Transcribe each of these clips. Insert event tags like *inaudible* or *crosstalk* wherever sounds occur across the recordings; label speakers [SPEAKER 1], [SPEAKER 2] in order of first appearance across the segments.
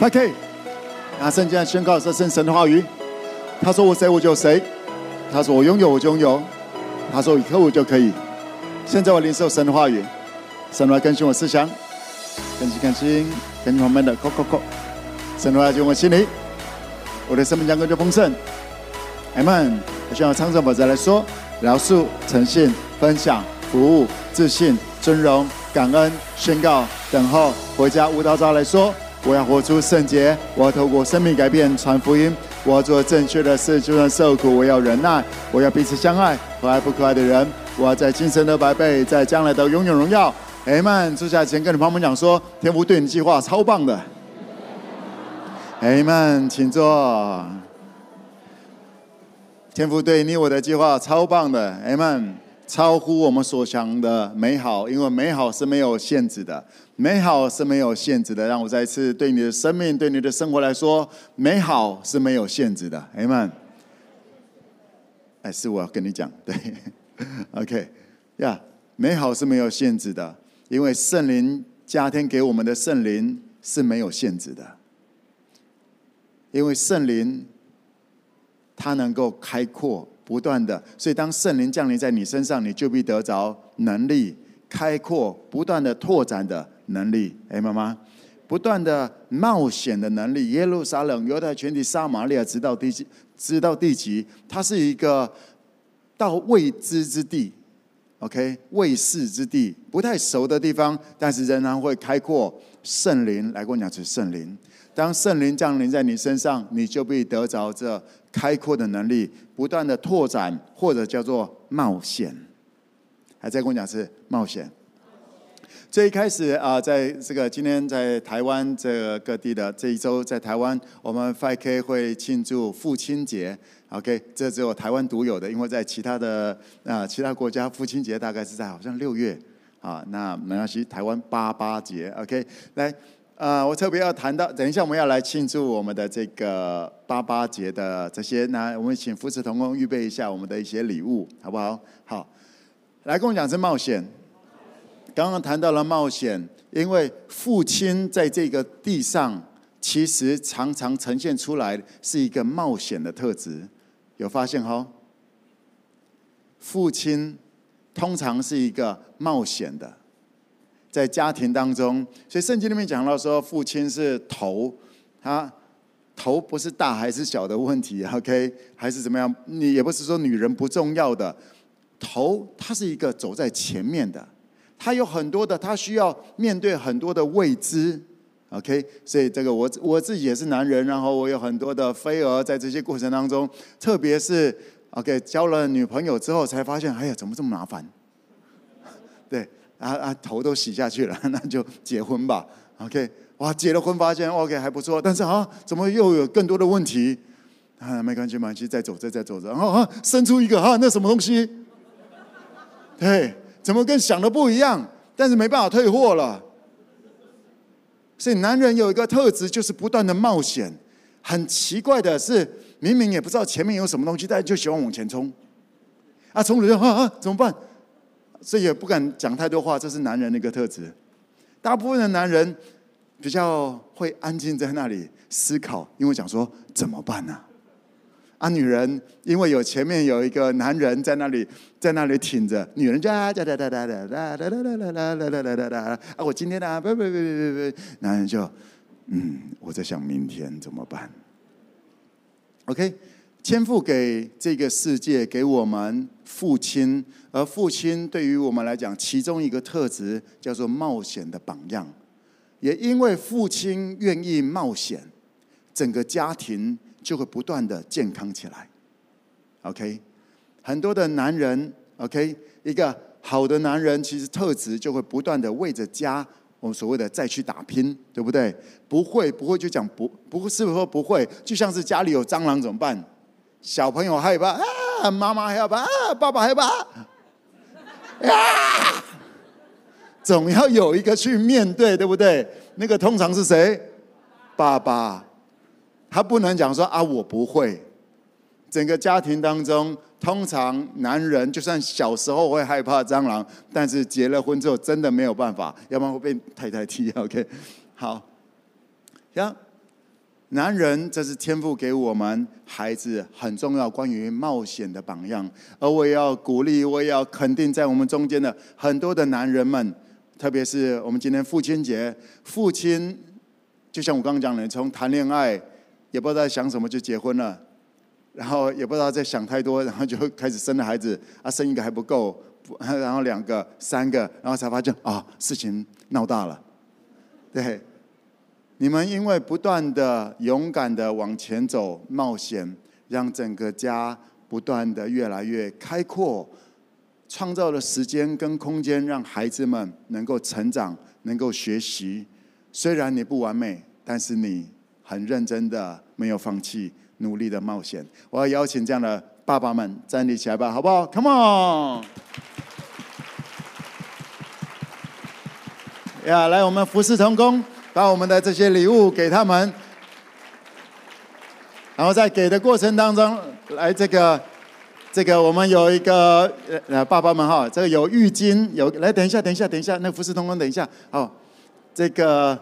[SPEAKER 1] 5K，拿圣经来宣告这圣神的话语。他说我谁我就谁，他说我拥有我就拥有，他说以后我就可以。现在我领受神的话语，神来更新我思想，更新更新，更新旁边的扣扣扣，神的话就我心里，我的生命将更加丰盛。阿门。我希望唱圣宝再来说，饶恕、诚信、分享、服务、自信、尊荣、感恩、宣告、等候、回家。舞蹈家来说，我要活出圣洁，我要透过生命改变传福音，我要做正确的事，就算受苦，我要忍耐，我要彼此相爱，可爱不可爱的人，我要在今生得百倍，在将来都拥有荣耀。阿门。坐下前跟你朋友们讲说，天父对你计划超棒的。阿门，请坐。天父对你我的计划超棒的，阿门，超乎我们所想的美好，因为美好是没有限制的，美好是没有限制的。让我再一次对你的生命、对你的生活来说，美好是没有限制的，阿门。哎，是我要跟你讲，对，*laughs* OK，呀，美好是没有限制的，因为圣灵加添给我们的圣灵是没有限制的，因为圣灵。它能够开阔不断的，所以当圣灵降临在你身上，你就必得着能力，开阔不断的拓展的能力。哎，妈妈，不断的冒险的能力。耶路撒冷、犹太全体、撒玛利亚，直到地极，直到地极，它是一个到未知之地，OK，未世之地，不太熟的地方，但是仍然会开阔。圣灵来跟我讲，是圣灵。当圣灵降临在你身上，你就必得着这开阔的能力，不断的拓展，或者叫做冒险。还在跟我讲是冒险。最一开始啊，在这个今天在台湾这个各地的这一周，在台湾我们 5K 会庆祝父亲节。OK，这只有台湾独有的，因为在其他的啊其他国家父亲节大概是在好像六月啊，那没关系，台湾八八节。OK，来。呃，我特别要谈到，等一下我们要来庆祝我们的这个八八节的这些，那我们请扶持同工预备一下我们的一些礼物，好不好？好，来跟我讲是冒险。刚刚谈到了冒险，因为父亲在这个地上，其实常常呈现出来是一个冒险的特质，有发现哈？父亲通常是一个冒险的。在家庭当中，所以圣经里面讲到说，父亲是头，他头不是大还是小的问题，OK，还是怎么样？你也不是说女人不重要的，头他是一个走在前面的，他有很多的，他需要面对很多的未知，OK，所以这个我我自己也是男人，然后我有很多的飞蛾在这些过程当中，特别是 OK 交了女朋友之后，才发现，哎呀，怎么这么麻烦？*laughs* 对。啊啊，头都洗下去了，*laughs* 那就结婚吧。OK，哇，结了婚发现 OK 还不错，但是啊，怎么又有更多的问题？啊，没关系，没关系，再走着，再走着，然后啊，生出一个啊，那什么东西？对，怎么跟想的不一样？但是没办法退货了。所以男人有一个特质，就是不断的冒险。很奇怪的是，明明也不知道前面有什么东西，但就喜欢往前冲。啊，冲了就啊啊，怎么办？所以也不敢讲太多话，这是男人的一个特质。大部分的男人比较会安静在那里思考，因为讲说怎么办呢？啊？女人因为有前面有一个男人在那里，在那里挺着，女人家哒哒哒哒哒哒哒哒哒哒哒哒哒哒啊！我今天呢，不不不不不不，男人就嗯，我在想明天怎么办？OK。天赋给这个世界，给我们父亲，而父亲对于我们来讲，其中一个特质叫做冒险的榜样。也因为父亲愿意冒险，整个家庭就会不断的健康起来。OK，很多的男人，OK，一个好的男人，其实特质就会不断的为着家，我们所谓的再去打拼，对不对？不会，不会就讲不，不是说不会，就像是家里有蟑螂怎么办？小朋友害怕啊，妈妈害怕啊，爸爸害怕啊，*laughs* 总要有一个去面对，对不对？那个通常是谁？爸爸，他不能讲说啊，我不会。整个家庭当中，通常男人就算小时候会害怕蟑螂，但是结了婚之后真的没有办法，要不然会被太太踢。OK，好，行。男人，这是天赋给我们孩子很重要关于冒险的榜样。而我也要鼓励，我也要肯定，在我们中间的很多的男人们，特别是我们今天父亲节，父亲就像我刚刚讲的，从谈恋爱也不知道在想什么就结婚了，然后也不知道在想太多，然后就开始生了孩子，啊，生一个还不够，然后两个、三个，然后才发现啊，事情闹大了，对。你们因为不断的勇敢的往前走，冒险，让整个家不断的越来越开阔，创造了时间跟空间，让孩子们能够成长，能够学习。虽然你不完美，但是你很认真的，没有放弃，努力的冒险。我要邀请这样的爸爸们站立起来吧，好不好？Come on！呀，来，我们服事同工。把我们的这些礼物给他们，然后在给的过程当中，来这个，这个我们有一个呃爸爸们哈，这个有浴巾，有来等一下，等一下，等一下，那服事同工等一下，好，这个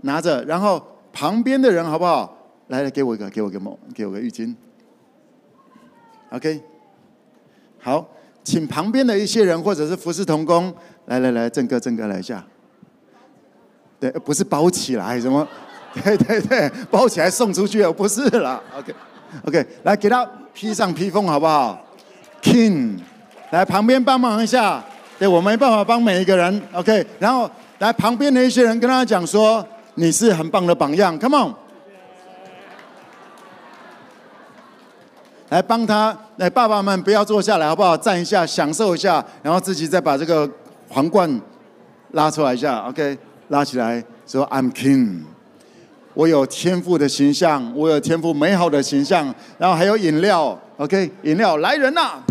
[SPEAKER 1] 拿着，然后旁边的人好不好？来来，给我一个，给我个毛，给我个浴巾，OK，好，请旁边的一些人或者是服事同工，来来来，郑哥郑哥来一下。对，不是包起来什么？对对对，包起来送出去哦，不是啦。OK，OK，来给他披上披风好不好？King，来旁边帮忙一下。对，我没办法帮每一个人。OK，然后来旁边的一些人跟他讲说，你是很棒的榜样。Come on，来帮他，来爸爸们不要坐下来好不好？站一下，享受一下，然后自己再把这个皇冠拉出来一下。OK。拉起来说：“I'm king，我有天赋的形象，我有天赋美好的形象。然后还有饮料，OK，饮料来人呐，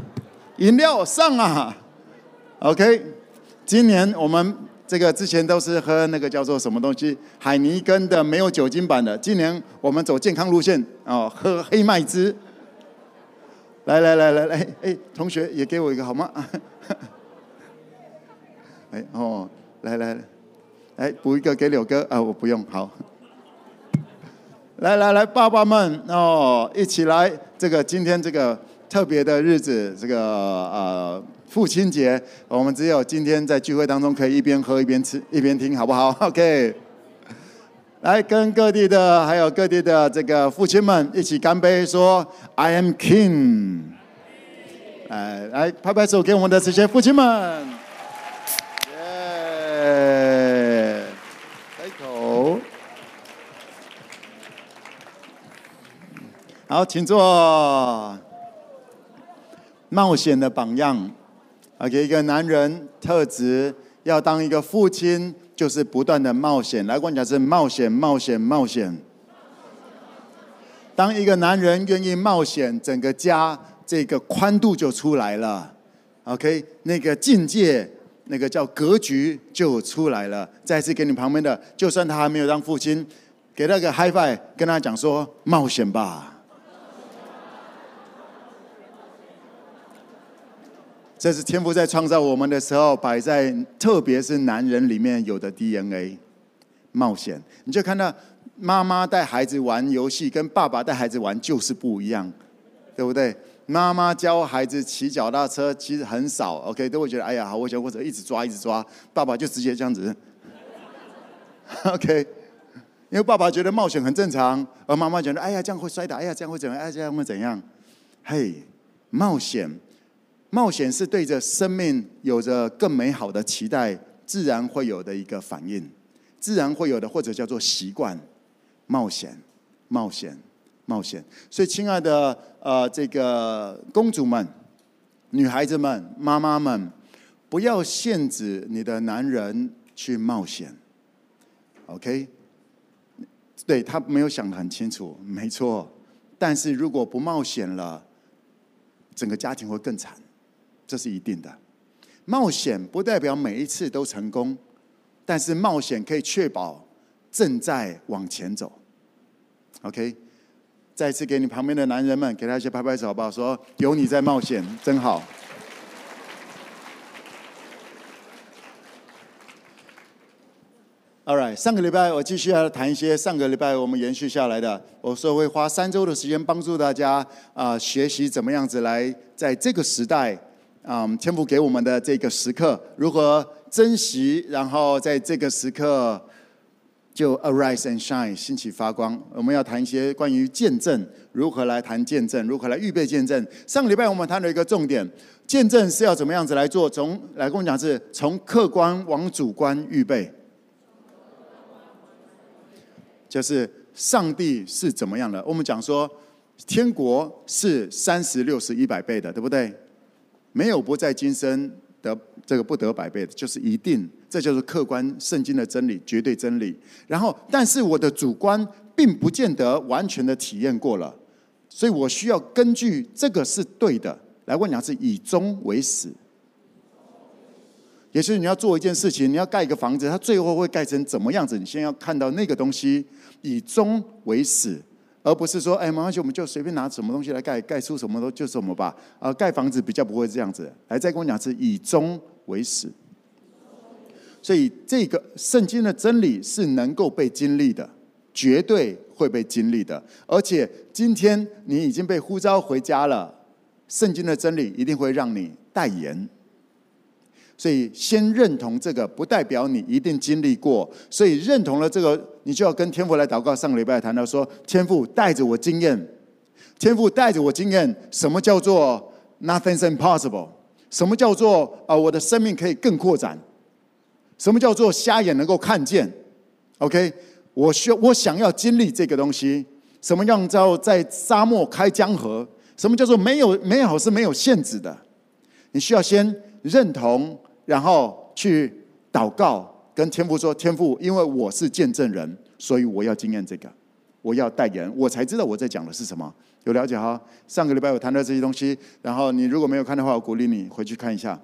[SPEAKER 1] 饮料上啊，OK。今年我们这个之前都是喝那个叫做什么东西，海尼根的没有酒精版的。今年我们走健康路线哦，喝黑麦汁。来来来来来，哎，同学也给我一个好吗？*laughs* 哎哦，来来。”来补一个给柳哥啊！我不用，好。来来来，爸爸们哦，一起来！这个今天这个特别的日子，这个呃父亲节，我们只有今天在聚会当中可以一边喝一边吃一边听，好不好？*laughs* OK。来跟各地的还有各地的这个父亲们一起干杯，说 I am King。来来拍拍手给我们的这些父亲们。好，请坐。冒险的榜样，啊，给一个男人特质，要当一个父亲，就是不断的冒险。来，我讲是冒险，冒险，冒险。当一个男人愿意冒险，整个家这个宽度就出来了。OK，那个境界，那个叫格局就出来了。再次给你旁边的，就算他还没有当父亲，给他个 hi five 跟他讲说冒险吧。这是天父在创造我们的时候摆在，特别是男人里面有的 DNA，冒险。你就看到妈妈带孩子玩游戏，跟爸爸带孩子玩就是不一样，对不对？妈妈教孩子骑脚踏车其实很少，OK，都会觉得哎呀好，我想或者一直抓一直抓。爸爸就直接这样子，OK，因为爸爸觉得冒险很正常，而妈妈觉得哎呀这样会摔倒，哎呀这样会怎样，哎呀这样会怎样？嘿，冒险。冒险是对着生命有着更美好的期待，自然会有的一个反应，自然会有的，或者叫做习惯。冒险，冒险，冒险。所以，亲爱的呃，这个公主们、女孩子们、妈妈们，不要限制你的男人去冒险。OK？对，他没有想得很清楚，没错。但是如果不冒险了，整个家庭会更惨。这是一定的，冒险不代表每一次都成功，但是冒险可以确保正在往前走。OK，再次给你旁边的男人们，给他一些拍拍手，好不好？说有你在冒险，真好。All right，上个礼拜我继续要谈一些上个礼拜我们延续下来的。我说会花三周的时间帮助大家啊、呃，学习怎么样子来在这个时代，嗯，天父给我们的这个时刻如何珍惜，然后在这个时刻就 arise and shine，兴起发光。我们要谈一些关于见证，如何来谈见证，如何来预备见证。上个礼拜我们谈了一个重点，见证是要怎么样子来做？从来跟我讲是从客观往主观预备。就是上帝是怎么样的？我们讲说，天国是三十六十一百倍的，对不对？没有不在今生得这个不得百倍的，就是一定，这就是客观圣经的真理，绝对真理。然后，但是我的主观并不见得完全的体验过了，所以我需要根据这个是对的来问讲，是以终为始。也就是你要做一件事情，你要盖一个房子，它最后会盖成怎么样子？你先要看到那个东西。以终为始，而不是说，哎，没关系，我们就随便拿什么东西来盖，盖出什么都就什么吧。啊，盖房子比较不会这样子。来，再跟我讲是以终为始。所以这个圣经的真理是能够被经历的，绝对会被经历的。而且今天你已经被呼召回家了，圣经的真理一定会让你代言。所以，先认同这个，不代表你一定经历过。所以，认同了这个，你就要跟天父来祷告。上个礼拜谈到说，天父带着我经验，天父带着我经验，什么叫做 nothing's impossible？什么叫做啊，我的生命可以更扩展？什么叫做瞎眼能够看见？OK，我需要，我想要经历这个东西。什么样叫在沙漠开江河？什么叫做没有美好是没有限制的？你需要先认同。然后去祷告，跟天父说：“天父，因为我是见证人，所以我要经验这个，我要代言，我才知道我在讲的是什么。有了解哈？上个礼拜我谈到这些东西，然后你如果没有看的话，我鼓励你回去看一下。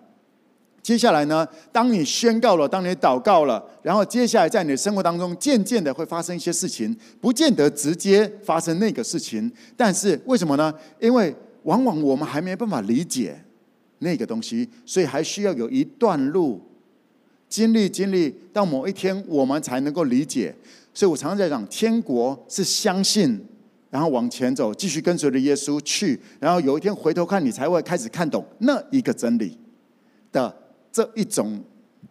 [SPEAKER 1] 接下来呢，当你宣告了，当你祷告了，然后接下来在你的生活当中，渐渐的会发生一些事情，不见得直接发生那个事情，但是为什么呢？因为往往我们还没办法理解。”那个东西，所以还需要有一段路经历经历，到某一天我们才能够理解。所以我常常在讲，天国是相信，然后往前走，继续跟随着耶稣去，然后有一天回头看你才会开始看懂那一个真理的这一种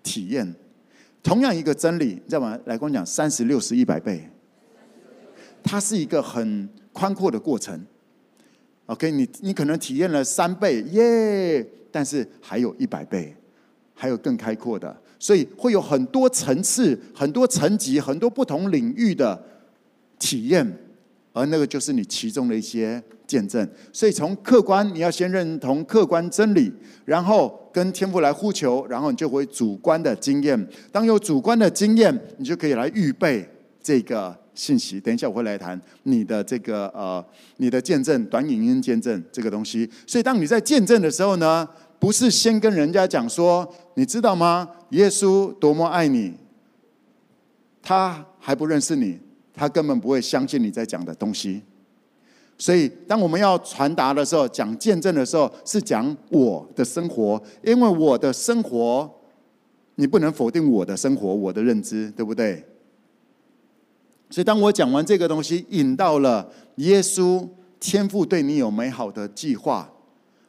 [SPEAKER 1] 体验。同样一个真理，你知道吗？来跟我讲，三十六十一百倍，它是一个很宽阔的过程。OK，你你可能体验了三倍，耶！但是还有一百倍，还有更开阔的，所以会有很多层次、很多层级、很多不同领域的体验，而那个就是你其中的一些见证。所以从客观，你要先认同客观真理，然后跟天父来呼求，然后你就会主观的经验。当有主观的经验，你就可以来预备这个。信息，等一下我会来谈你的这个呃，你的见证，短影音见证这个东西。所以当你在见证的时候呢，不是先跟人家讲说，你知道吗？耶稣多么爱你，他还不认识你，他根本不会相信你在讲的东西。所以当我们要传达的时候，讲见证的时候，是讲我的生活，因为我的生活，你不能否定我的生活，我的认知，对不对？所以，当我讲完这个东西，引到了耶稣天父对你有美好的计划，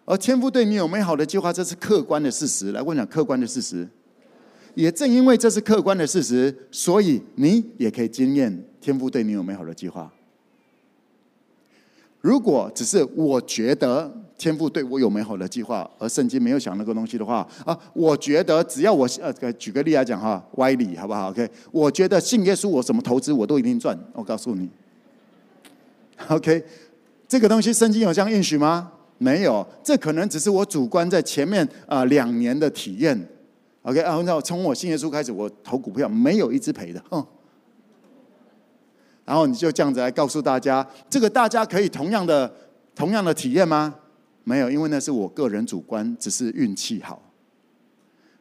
[SPEAKER 1] 而天父对你有美好的计划，这是客观的事实。来，我讲客观的事实。也正因为这是客观的事实，所以你也可以经验天父对你有美好的计划。如果只是我觉得天父对我有美好的计划，而圣经没有讲那个东西的话啊，我觉得只要我呃，举个例来讲哈，歪理好不好？OK，我觉得信耶稣，我什么投资我都一定赚。我告诉你，OK，这个东西圣经有这样应许吗？没有，这可能只是我主观在前面啊两年的体验。OK，啊，那从我信耶稣开始，我投股票没有一支赔的，哼。然后你就这样子来告诉大家，这个大家可以同样的、同样的体验吗？没有，因为那是我个人主观，只是运气好。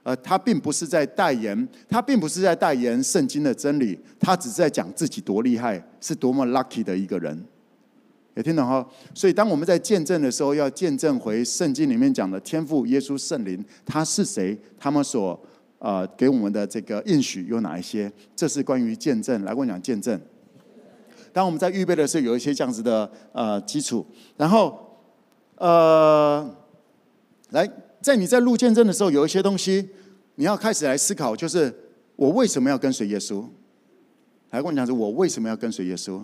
[SPEAKER 1] 呃，他并不是在代言，他并不是在代言圣经的真理，他只是在讲自己多厉害，是多么 lucky 的一个人。有听懂哈？所以当我们在见证的时候，要见证回圣经里面讲的天父、耶稣、圣灵，他是谁？他们所呃给我们的这个应许有哪一些？这是关于见证，来跟我讲见证。当我们在预备的时候，有一些这样子的呃基础，然后呃，来在你在录见证的时候，有一些东西你要开始来思考，就是我为什么要跟随耶稣？来跟我讲，是我为什么要跟随耶稣？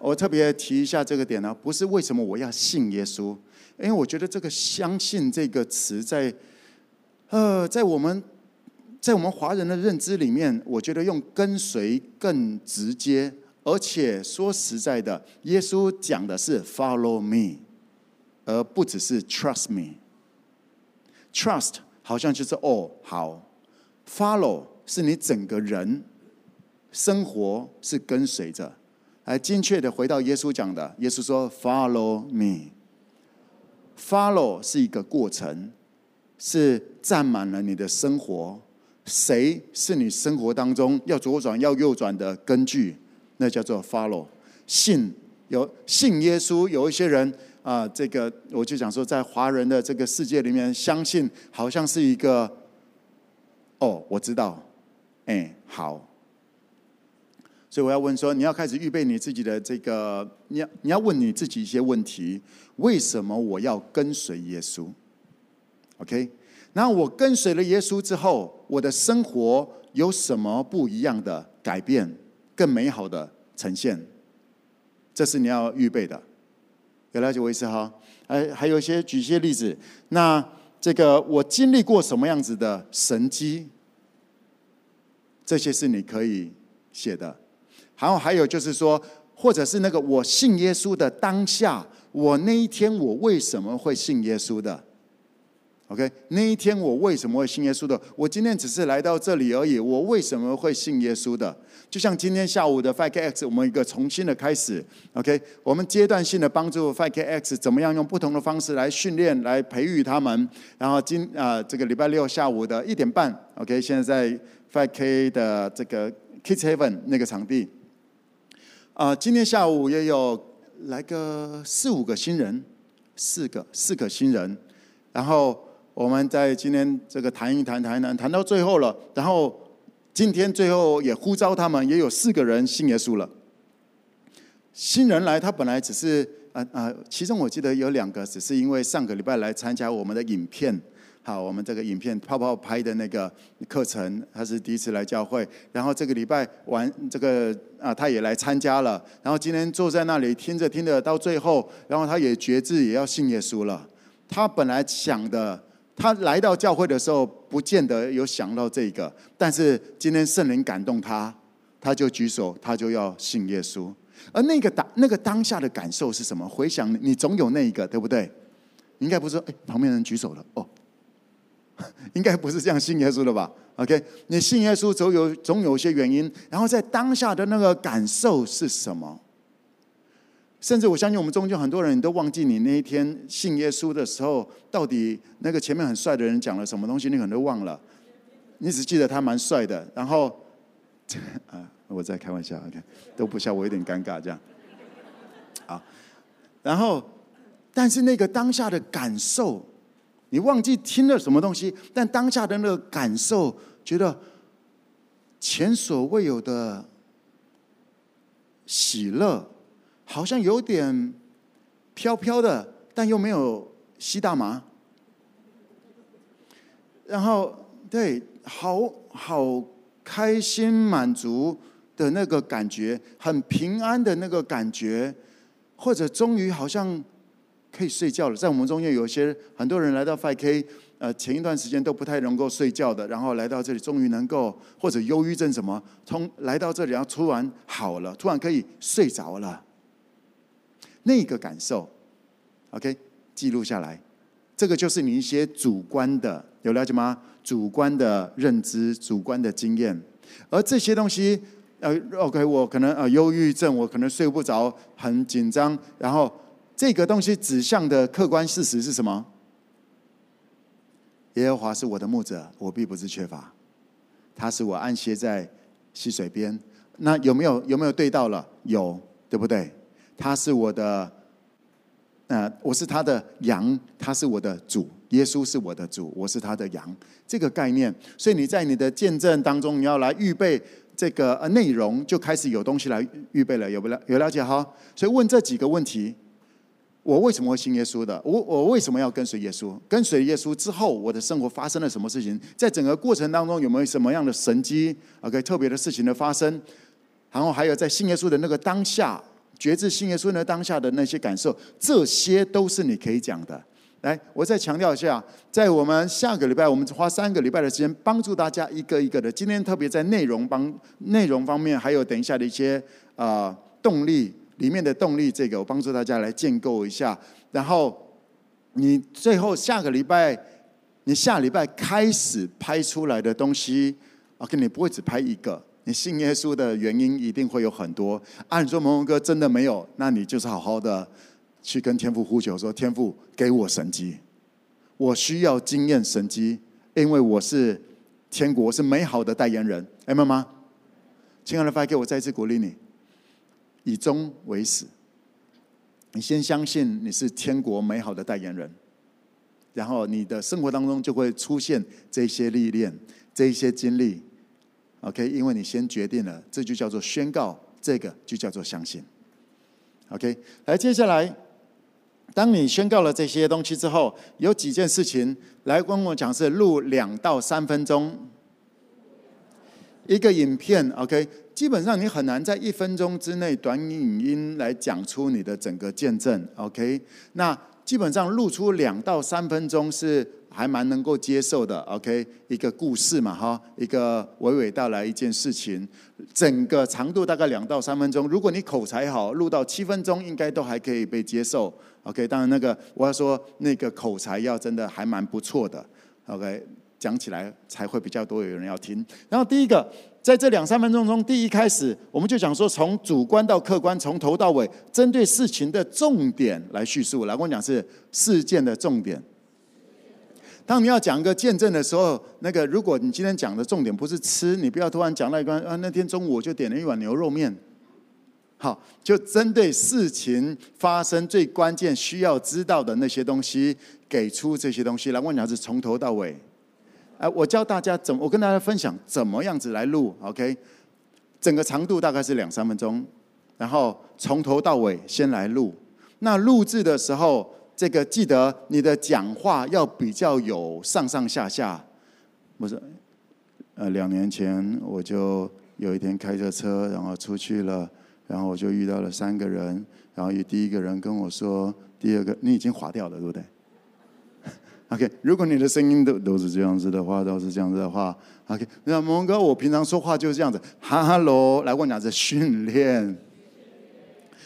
[SPEAKER 1] 我特别提一下这个点呢，不是为什么我要信耶稣，因为我觉得这个“相信”这个词在呃在我们在我们华人的认知里面，我觉得用跟随更直接。而且说实在的，耶稣讲的是 “follow me”，而不只是 “trust me”。trust 好像就是哦好，follow 是你整个人生活是跟随着。来精确的回到耶稣讲的，耶稣说 “follow me”。follow 是一个过程，是占满了你的生活。谁是你生活当中要左转要右转的根据？那叫做 follow，信有信耶稣，有一些人啊、这个我就讲说，在华人的这个世界里面，相信好像是一个，哦，我知道，哎，好，所以我要问说，你要开始预备你自己的这个，你要你要问你自己一些问题，为什么我要跟随耶稣？OK，那我跟随了耶稣之后，我的生活有什么不一样的改变？更美好的呈现，这是你要预备的。有了解我意思哈？还还有一些举一些例子。那这个我经历过什么样子的神迹？这些是你可以写的。然后还有就是说，或者是那个我信耶稣的当下，我那一天我为什么会信耶稣的？OK，那一天我为什么会信耶稣的？我今天只是来到这里而已，我为什么会信耶稣的？就像今天下午的 5KX，我们一个重新的开始。OK，我们阶段性的帮助 5KX 怎么样用不同的方式来训练、来培育他们。然后今啊、这个礼拜六下午的一点半，OK，现在在 5K 的这个 Kids Heaven 那个场地。啊、今天下午也有来个四五个新人，四个四个新人，然后。我们在今天这个谈一谈，谈一谈，谈到最后了。然后今天最后也呼召他们，也有四个人信耶稣了。新人来，他本来只是啊啊，其中我记得有两个，只是因为上个礼拜来参加我们的影片，好，我们这个影片泡泡拍的那个课程，他是第一次来教会。然后这个礼拜完这个啊，他也来参加了。然后今天坐在那里听着听着，到最后，然后他也决志也要信耶稣了。他本来想的。他来到教会的时候，不见得有想到这个，但是今天圣灵感动他，他就举手，他就要信耶稣。而那个当那个当下的感受是什么？回想你总有那一个，对不对？你应该不是说，哎，旁边人举手了，哦，*laughs* 应该不是这样信耶稣的吧？OK，你信耶稣总有总有一些原因，然后在当下的那个感受是什么？甚至我相信，我们中间很多人都忘记你那一天信耶稣的时候，到底那个前面很帅的人讲了什么东西，你可能都忘了。你只记得他蛮帅的，然后 *laughs* 啊，我在开玩笑，OK，都不笑，我有点尴尬这样。好，然后，但是那个当下的感受，你忘记听了什么东西，但当下的那个感受，觉得前所未有的喜乐。好像有点飘飘的，但又没有吸大麻。然后，对，好好开心满足的那个感觉，很平安的那个感觉，或者终于好像可以睡觉了。在我们中间，有些很多人来到 5K，呃，前一段时间都不太能够睡觉的，然后来到这里，终于能够，或者忧郁症什么，从来到这里，然后突然好了，突然可以睡着了。那个感受，OK，记录下来，这个就是你一些主观的，有了解吗？主观的认知、主观的经验，而这些东西，呃，OK，我可能呃忧郁症，我可能睡不着，很紧张，然后这个东西指向的客观事实是什么？耶和华是我的牧者，我必不是缺乏，他使我安歇在溪水边。那有没有有没有对到了？有，对不对？他是我的，呃，我是他的羊，他是我的主，耶稣是我的主，我是他的羊，这个概念。所以你在你的见证当中，你要来预备这个呃内容，就开始有东西来预备了，有没有有了解哈？所以问这几个问题：我为什么会信耶稣的？我我为什么要跟随耶稣？跟随耶稣之后，我的生活发生了什么事情？在整个过程当中，有没有什么样的神迹？OK，特别的事情的发生？然后还有在信耶稣的那个当下，觉知信耶稣的当下的那些感受，这些都是你可以讲的。来，我再强调一下，在我们下个礼拜，我们花三个礼拜的时间，帮助大家一个一个的。今天特别在内容帮内容方面，还有等一下的一些啊、动力里面的动力，这个我帮助大家来建构一下。然后你最后下个礼拜，你下礼拜开始拍出来的东西，OK，你不会只拍一个。你信耶稣的原因一定会有很多。按说蒙蒙哥真的没有，那你就是好好的。去跟天父呼求说：“天父，给我神迹，我需要经验神迹，因为我是天国是美好的代言人。”哎，妈妈，亲爱的发，给我再一次鼓励你，以终为始。你先相信你是天国美好的代言人，然后你的生活当中就会出现这些历练、这些经历。OK，因为你先决定了，这就叫做宣告，这个就叫做相信。OK，来，接下来。当你宣告了这些东西之后，有几件事情来跟我讲，是录两到三分钟一个影片，OK？基本上你很难在一分钟之内短影音来讲出你的整个见证，OK？那基本上录出两到三分钟是还蛮能够接受的，OK？一个故事嘛，哈，一个娓娓道来一件事情，整个长度大概两到三分钟。如果你口才好，录到七分钟应该都还可以被接受。OK，当然那个我要说那个口才要真的还蛮不错的，OK，讲起来才会比较多有人要听。然后第一个，在这两三分钟中，第一开始我们就讲说，从主观到客观，从头到尾，针对事情的重点来叙述。来我讲是事件的重点。当你要讲一个见证的时候，那个如果你今天讲的重点不是吃，你不要突然讲那一关啊，那天中午我就点了一碗牛肉面。好，就针对事情发生最关键需要知道的那些东西，给出这些东西来。问你是从头到尾，哎，我教大家怎，我跟大家分享怎么样子来录，OK？整个长度大概是两三分钟，然后从头到尾先来录。那录制的时候，这个记得你的讲话要比较有上上下下。不是，呃，两年前我就有一天开着车，然后出去了。然后我就遇到了三个人，然后第一个人跟我说，第二个你已经划掉了，对不对？OK，如果你的声音都都是这样子的话，都是这样子的话，OK，那蒙哥，我平常说话就是这样子，Hello，来问两次训练，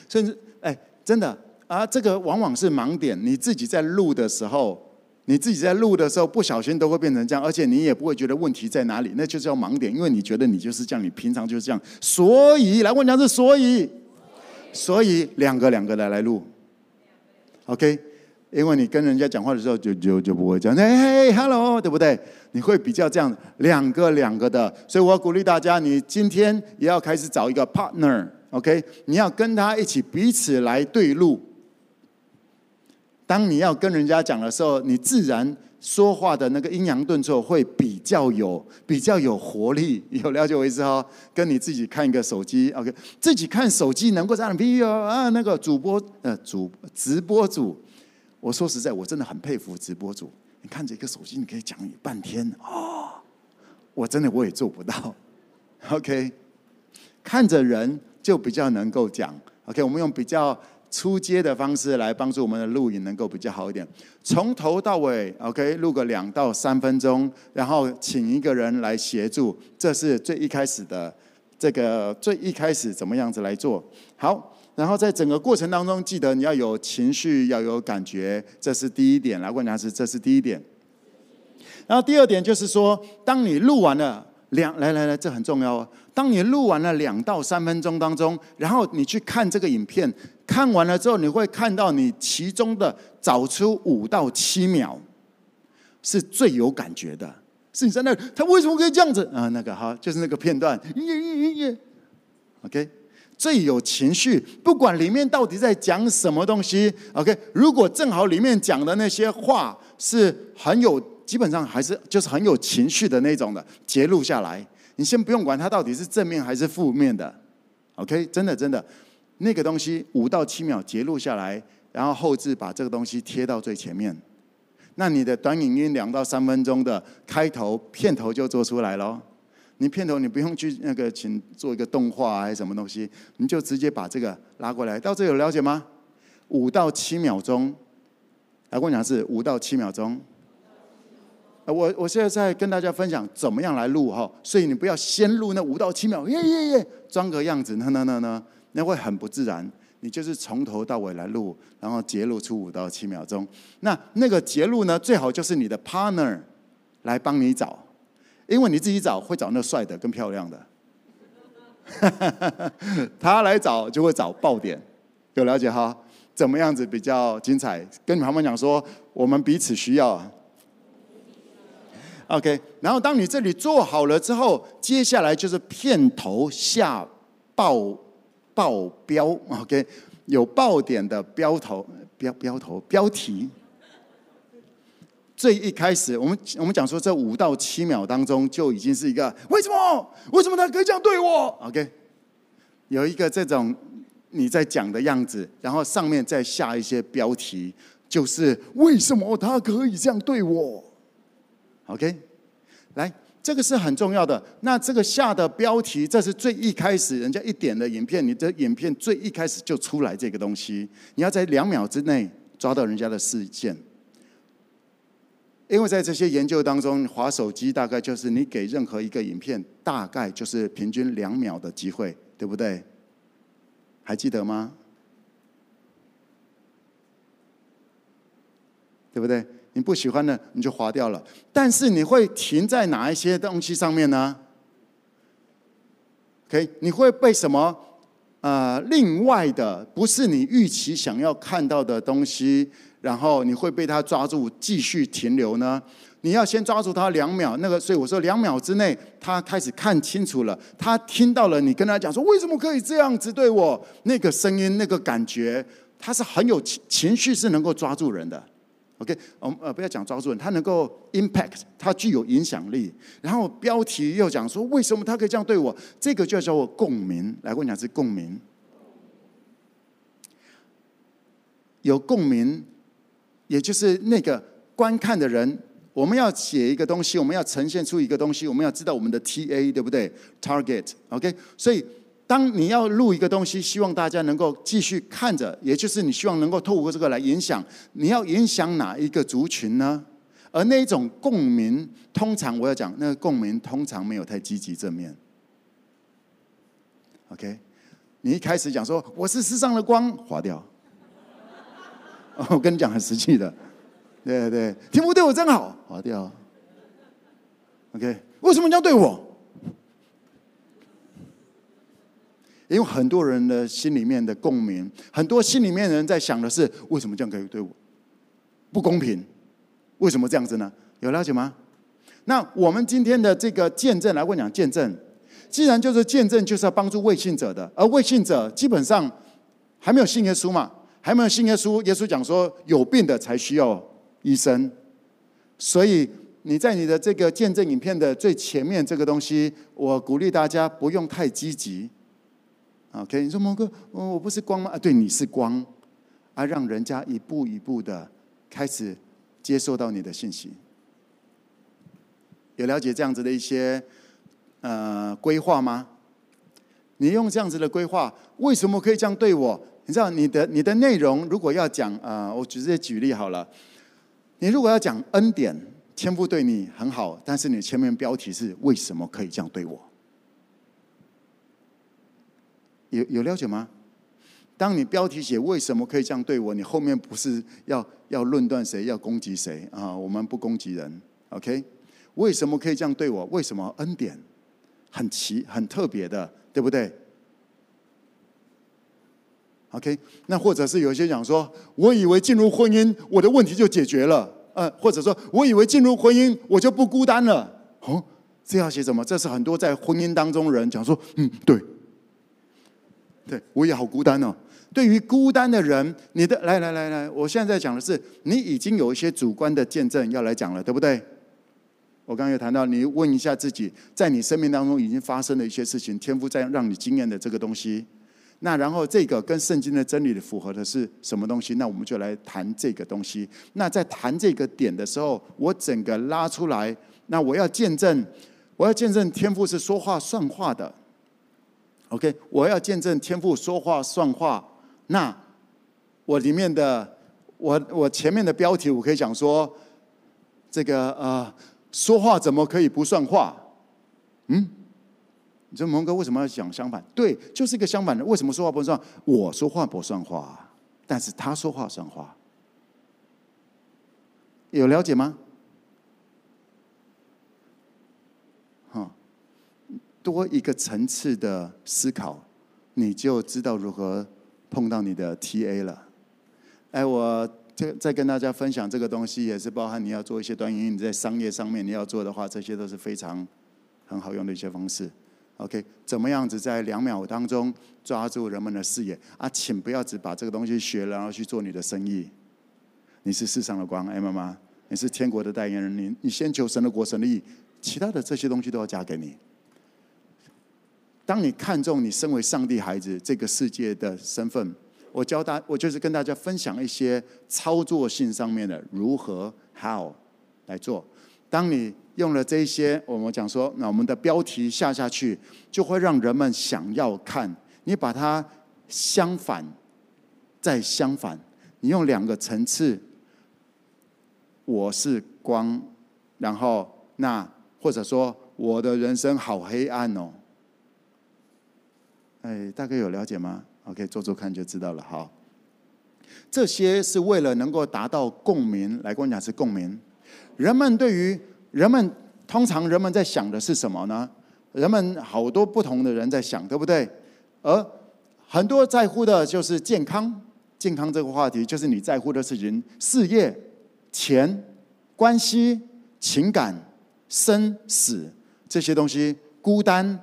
[SPEAKER 1] 甚至哎，真的啊，这个往往是盲点，你自己在录的时候。你自己在录的时候不小心都会变成这样，而且你也不会觉得问题在哪里，那就叫盲点，因为你觉得你就是这样，你平常就是这样。所以来问两次，所以，所以两个两个的来录，OK？因为你跟人家讲话的时候就就就不会这样，嘿，Hello，对不对？你会比较这样两个两个的，所以我要鼓励大家，你今天也要开始找一个 partner，OK？你要跟他一起彼此来对路。当你要跟人家讲的时候，你自然说话的那个阴阳顿挫会比较有比较有活力，*laughs* 有了解我意思哈？跟你自己看一个手机，OK，自己看手机能够这样比哦啊，那个主播呃主直播主，我说实在，我真的很佩服直播主。你看着一个手机，你可以讲半天哦，我真的我也做不到，OK，看着人就比较能够讲，OK，我们用比较。出街的方式来帮助我们的录影能够比较好一点，从头到尾，OK，录个两到三分钟，然后请一个人来协助，这是最一开始的这个最一开始怎么样子来做好，然后在整个过程当中，记得你要有情绪，要有感觉，这是第一点。来问一下是，这是第一点。然后第二点就是说，当你录完了。两来来来，这很重要哦。当你录完了两到三分钟当中，然后你去看这个影片，看完了之后，你会看到你其中的找出五到七秒是最有感觉的，是你在那，他为什么可以这样子啊？那个哈，就是那个片段耶耶耶耶，OK，最有情绪，不管里面到底在讲什么东西。OK，如果正好里面讲的那些话是很有，基本上还是就是很有情绪的那种的，截录下来。你先不用管它到底是正面还是负面的。OK，真的真的，那个东西五到七秒截录下来，然后后置把这个东西贴到最前面。那你的短影音两到三分钟的开头、片头就做出来了。你片头你不用去那个请做一个动画还是什么东西，你就直接把这个拉过来。到这有了解吗？五到七秒钟，来我讲是五到七秒钟。我我现在在跟大家分享怎么样来录哈，所以你不要先录那五到七秒，耶耶耶，装个样子，那那那那，那会很不自然。你就是从头到尾来录，然后截录出五到七秒钟。那那个截录呢，最好就是你的 partner 来帮你找。因为你自己找会找那帅的更漂亮的，*laughs* 他来找就会找爆点，有了解哈？怎么样子比较精彩？跟你们讲说，我们彼此需要。OK，然后当你这里做好了之后，接下来就是片头下爆爆标，OK，有爆点的标头标标头标题。最一开始，我们我们讲说，这五到七秒当中就已经是一个为什么？为什么他可以这样对我？OK，有一个这种你在讲的样子，然后上面再下一些标题，就是为什么他可以这样对我？OK，来，这个是很重要的。那这个下的标题，这是最一开始人家一点的影片，你的影片最一开始就出来这个东西，你要在两秒之内抓到人家的视线。因为在这些研究当中，滑手机大概就是你给任何一个影片，大概就是平均两秒的机会，对不对？还记得吗？对不对？你不喜欢的你就滑掉了。但是你会停在哪一些东西上面呢？OK，你会被什么？呃，另外的不是你预期想要看到的东西。然后你会被他抓住，继续停留呢？你要先抓住他两秒，那个，所以我说两秒之内，他开始看清楚了，他听到了你跟他讲说，为什么可以这样子对我？那个声音，那个感觉，他是很有情情绪，是能够抓住人的。OK，我们呃不要讲抓住人，他能够 impact，他具有影响力。然后标题又讲说，为什么他可以这样对我？这个就叫做共鸣。来，我讲是共鸣，有共鸣。也就是那个观看的人，我们要写一个东西，我们要呈现出一个东西，我们要知道我们的 TA 对不对？Target，OK？所以当你要录一个东西，希望大家能够继续看着，也就是你希望能够透过这个来影响，你要影响哪一个族群呢？而那种共鸣，通常我要讲，那个共鸣通常没有太积极正面。OK？你一开始讲说我是世上的光，划掉。*laughs* 我跟你讲很实际的，对对对，题目对我真好，划掉。OK，为什么你要对我？因为很多人的心里面的共鸣，很多心里面的人在想的是：为什么这样可以对我？不公平？为什么这样子呢？有了解吗？那我们今天的这个见证，来我讲见证，既然就是见证，就是要帮助未信者的，而未信者基本上还没有信耶稣嘛。还没有信耶稣，耶稣讲说有病的才需要医生，所以你在你的这个见证影片的最前面这个东西，我鼓励大家不用太积极。OK，你说蒙哥，我不是光吗？啊，对，你是光，啊让人家一步一步的开始接受到你的信息，有了解这样子的一些呃规划吗？你用这样子的规划，为什么可以这样对我？你知道你的你的内容如果要讲啊、我直接举例好了。你如果要讲恩典，天父对你很好，但是你前面标题是为什么可以这样对我？有有了解吗？当你标题写为什么可以这样对我，你后面不是要要论断谁，要攻击谁啊？我们不攻击人，OK？为什么可以这样对我？为什么恩典很奇很特别的，对不对？OK，那或者是有些讲说，我以为进入婚姻，我的问题就解决了，呃，或者说我以为进入婚姻，我就不孤单了。哦，这要写什么？这是很多在婚姻当中人讲说，嗯，对。对，我也好孤单哦。对于孤单的人，你的来来来来，我现在讲的是，你已经有一些主观的见证要来讲了，对不对？我刚刚有谈到，你问一下自己，在你生命当中已经发生的一些事情，天父在让你经验的这个东西。那然后这个跟圣经的真理的符合的是什么东西？那我们就来谈这个东西。那在谈这个点的时候，我整个拉出来，那我要见证，我要见证天赋是说话算话的。OK，我要见证天赋说话算话。那我里面的，我我前面的标题我可以讲说，这个呃，说话怎么可以不算话？嗯？你说蒙哥为什么要讲相反？对，就是一个相反的。为什么说话不算？我说话不算话，但是他说话算话。有了解吗？哈，多一个层次的思考，你就知道如何碰到你的 TA 了。哎，我再再跟大家分享这个东西，也是包含你要做一些短影音，你在商业上面你要做的话，这些都是非常很好用的一些方式。OK，怎么样子在两秒当中抓住人们的视野啊？请不要只把这个东西学，然后去做你的生意。你是世上的光，哎妈妈，你是天国的代言人。你你先求神的国、神的义，其他的这些东西都要加给你。当你看重你身为上帝孩子这个世界的身份，我教大，我就是跟大家分享一些操作性上面的如何 how 来做。当你用了这些，我们讲说，那我们的标题下下去，就会让人们想要看。你把它相反，再相反，你用两个层次，我是光，然后那或者说我的人生好黑暗哦。哎，大概有了解吗？OK，做做看就知道了。好，这些是为了能够达到共鸣，来跟我讲是共鸣。人们对于人们通常人们在想的是什么呢？人们好多不同的人在想，对不对？而很多在乎的就是健康，健康这个话题就是你在乎的事情：事业、钱、关系、情感、生死这些东西，孤单、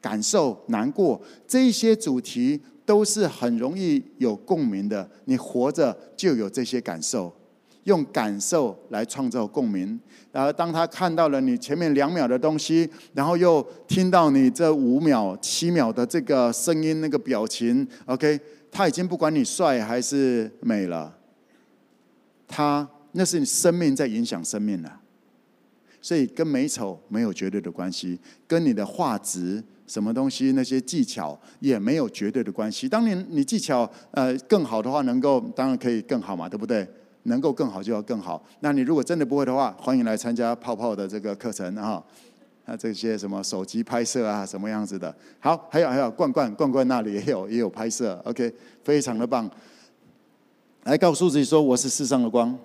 [SPEAKER 1] 感受、难过这些主题都是很容易有共鸣的。你活着就有这些感受。用感受来创造共鸣，然后当他看到了你前面两秒的东西，然后又听到你这五秒、七秒的这个声音、那个表情，OK，他已经不管你帅还是美了，他那是你生命在影响生命了，所以跟美丑没有绝对的关系，跟你的画质、什么东西、那些技巧也没有绝对的关系。当年你技巧呃更好的话，能够当然可以更好嘛，对不对？能够更好就要更好。那你如果真的不会的话，欢迎来参加泡泡的这个课程啊！那这些什么手机拍摄啊，什么样子的？好，还有还有，罐罐罐罐那里也有也有拍摄，OK，非常的棒。来告诉自己说，我是世上的光。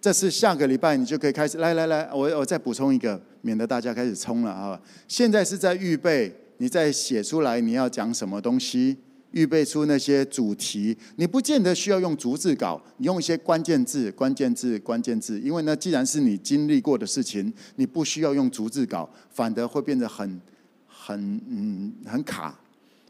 [SPEAKER 1] 这是下个礼拜你就可以开始。来来来，我我再补充一个，免得大家开始冲了啊！现在是在预备，你在写出来你要讲什么东西。预备出那些主题，你不见得需要用逐字稿，你用一些关键字、关键字、关键字，因为呢，既然是你经历过的事情，你不需要用逐字稿，反而会变得很、很、嗯、很卡。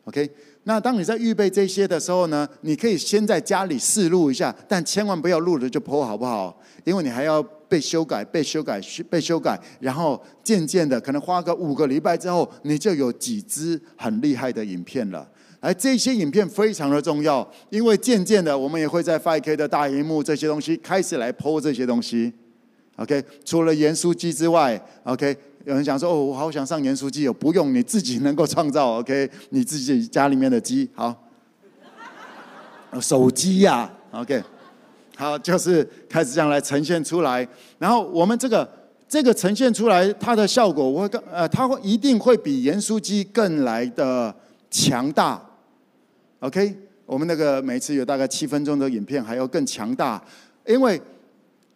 [SPEAKER 1] OK，那当你在预备这些的时候呢，你可以先在家里试录一下，但千万不要录了就 po 好不好？因为你还要被修改、被修改、被修改，然后渐渐的，可能花个五个礼拜之后，你就有几支很厉害的影片了。而这些影片非常的重要，因为渐渐的，我们也会在 5K 的大荧幕这些东西开始来 po 这些东西。OK，除了盐酥鸡之外，OK，有人想说哦，我好想上盐酥鸡哦，不用，你自己能够创造，OK，你自己家里面的鸡，好，手机呀，OK，好，就是开始这样来呈现出来。然后我们这个这个呈现出来，它的效果，我会更呃，它会一定会比盐酥鸡更来的强大。OK，我们那个每次有大概七分钟的影片，还要更强大，因为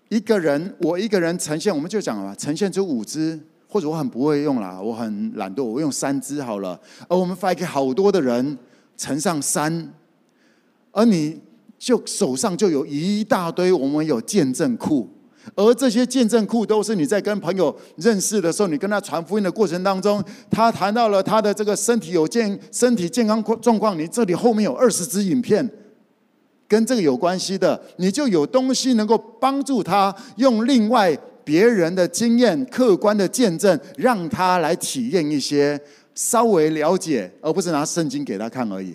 [SPEAKER 1] 一个人我一个人呈现，我们就讲了，呈现出五支，或者我很不会用啦，我很懒惰，我用三支好了。而我们发给好多的人乘上三，而你就手上就有一大堆，我们有见证库，而这些见证库都是你在跟朋友认识的时候，你跟他传福音的过程当中，他谈到了他的这个身体有健身体健康状况，你这里后面有二十支影片，跟这个有关系的，你就有东西能够帮助他用另外别人的经验、客观的见证，让他来体验一些稍微了解，而不是拿圣经给他看而已。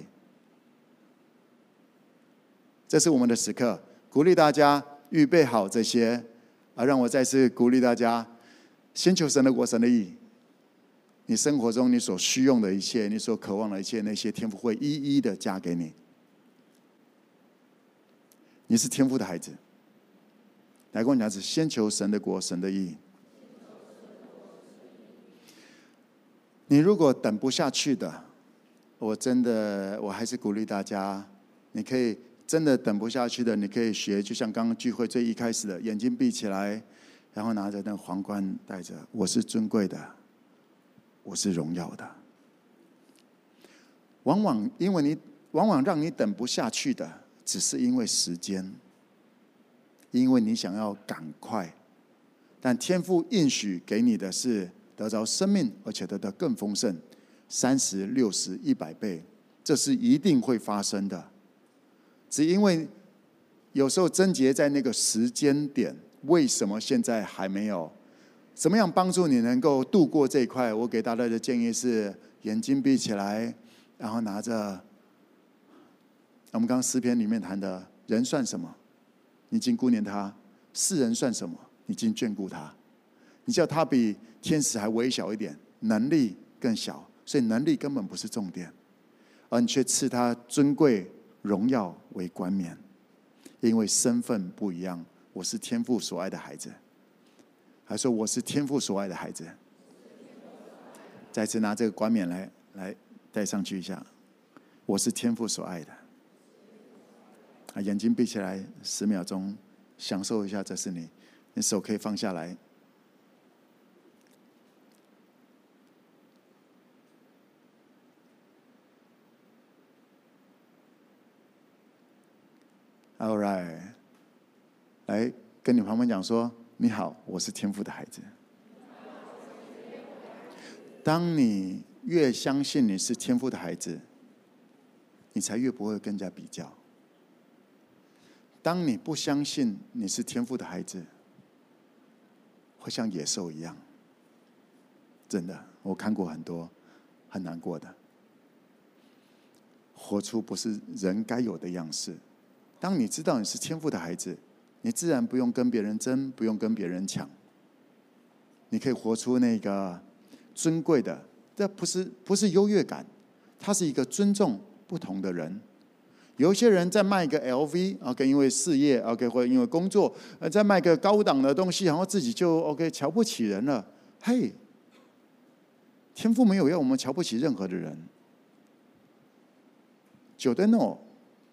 [SPEAKER 1] 这是我们的时刻，鼓励大家预备好这些。啊，让我再次鼓励大家，先求神的国、神的义。你生活中你所需用的一切，你所渴望的一切，那些天赋会一一的加给你。你是天赋的孩子，来跟我讲是先求神的国、神的义。你如果等不下去的，我真的我还是鼓励大家，你可以。真的等不下去的，你可以学，就像刚刚聚会最一开始的，眼睛闭起来，然后拿着那皇冠戴着。我是尊贵的，我是荣耀的。往往因为你，往往让你等不下去的，只是因为时间，因为你想要赶快。但天父应许给你的是得着生命，而且得到更丰盛，三十、六十、一百倍，这是一定会发生的。只因为有时候症结在那个时间点，为什么现在还没有？怎么样帮助你能够度过这一块？我给大家的建议是：眼睛闭起来，然后拿着我们刚刚诗篇里面谈的“人算什么？你竟顾念他；世人算什么？你竟眷顾他？你叫他比天使还微小一点，能力更小，所以能力根本不是重点，而你却赐他尊贵。荣耀为冠冕，因为身份不一样。我是天父所爱的孩子，还说我是天父所爱的孩子。再次拿这个冠冕来来戴上去一下，我是天父所爱的。啊，眼睛闭起来十秒钟，享受一下，这是你，你手可以放下来。All right，来跟你旁边讲说：“你好，我是天赋的孩子。”当你越相信你是天赋的孩子，你才越不会跟人家比较。当你不相信你是天赋的孩子，会像野兽一样。真的，我看过很多很难过的，活出不是人该有的样式。当你知道你是天赋的孩子，你自然不用跟别人争，不用跟别人抢。你可以活出那个尊贵的，这不是不是优越感，他是一个尊重不同的人。有一些人在卖一个 LV OK，因为事业 OK，或者因为工作，呃，在卖个高档的东西，然后自己就 OK 瞧不起人了。嘿，天赋没有要我们瞧不起任何的人。九的 no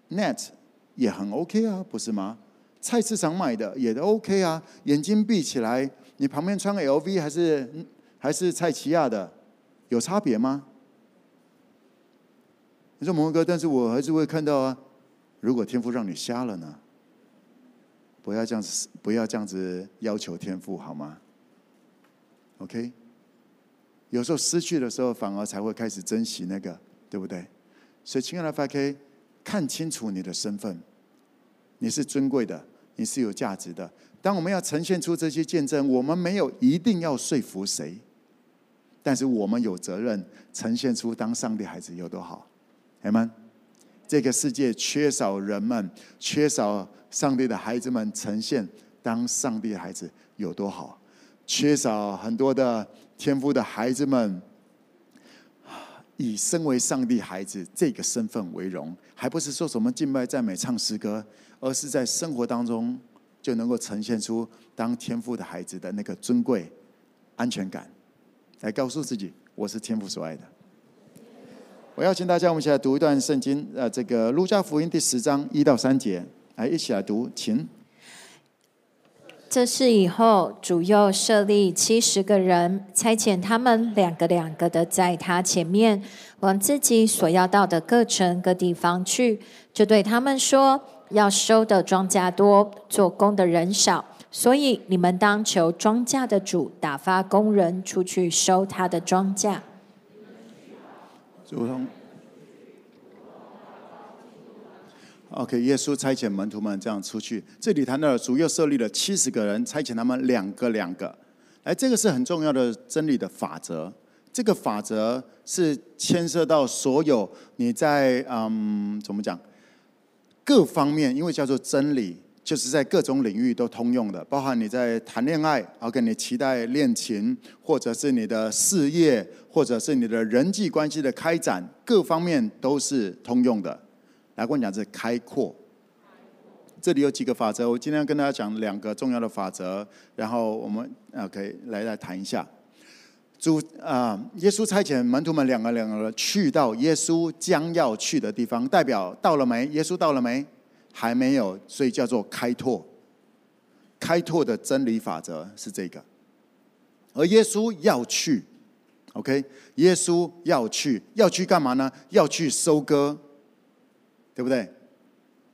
[SPEAKER 1] Net。也很 OK 啊，不是吗？菜市场买的也都 OK 啊。眼睛闭起来，你旁边穿个 LV 还是还是蔡奇亚的，有差别吗？你说蒙哥，但是我还是会看到啊。如果天赋让你瞎了呢？不要这样子，不要这样子要求天赋好吗？OK。有时候失去的时候，反而才会开始珍惜那个，对不对？所以，亲爱的 FK，看清楚你的身份。你是尊贵的，你是有价值的。当我们要呈现出这些见证，我们没有一定要说服谁，但是我们有责任呈现出当上帝孩子有多好。阿们。这个世界缺少人们，缺少上帝的孩子们呈现当上帝的孩子有多好，缺少很多的天赋的孩子们。以身为上帝孩子这个身份为荣，还不是说什么敬拜赞美唱诗歌，而是在生活当中就能够呈现出当天父的孩子的那个尊贵、安全感，来告诉自己我是天父所爱的。我邀请大家，我们一起来读一段圣经，呃，这个路加福音第十章一到三节，来一起来读，请。
[SPEAKER 2] 这事以后，主又设立七十个人，差遣他们两个两个的在他前面，往自己所要到的各城各地方去，就对他们说：要收的庄稼多，做工的人少，所以你们当求庄稼的主打发工人出去收他的庄稼。
[SPEAKER 1] OK，耶稣差遣门徒们这样出去。这里谈到主又设立了七十个人，差遣他们两个两个。哎，这个是很重要的真理的法则。这个法则是牵涉到所有你在嗯怎么讲各方面，因为叫做真理。就是在各种领域都通用的，包含你在谈恋爱，OK，你期待恋情，或者是你的事业，或者是你的人际关系的开展，各方面都是通用的。来，跟我讲是开阔。这里有几个法则，我今天要跟大家讲两个重要的法则，然后我们 OK 来来谈一下。主啊，耶稣差遣门徒们两个两个去到耶稣将要去的地方，代表到了没？耶稣到了没？还没有，所以叫做开拓。开拓的真理法则是这个，而耶稣要去，OK？耶稣要去，要去干嘛呢？要去收割，对不对？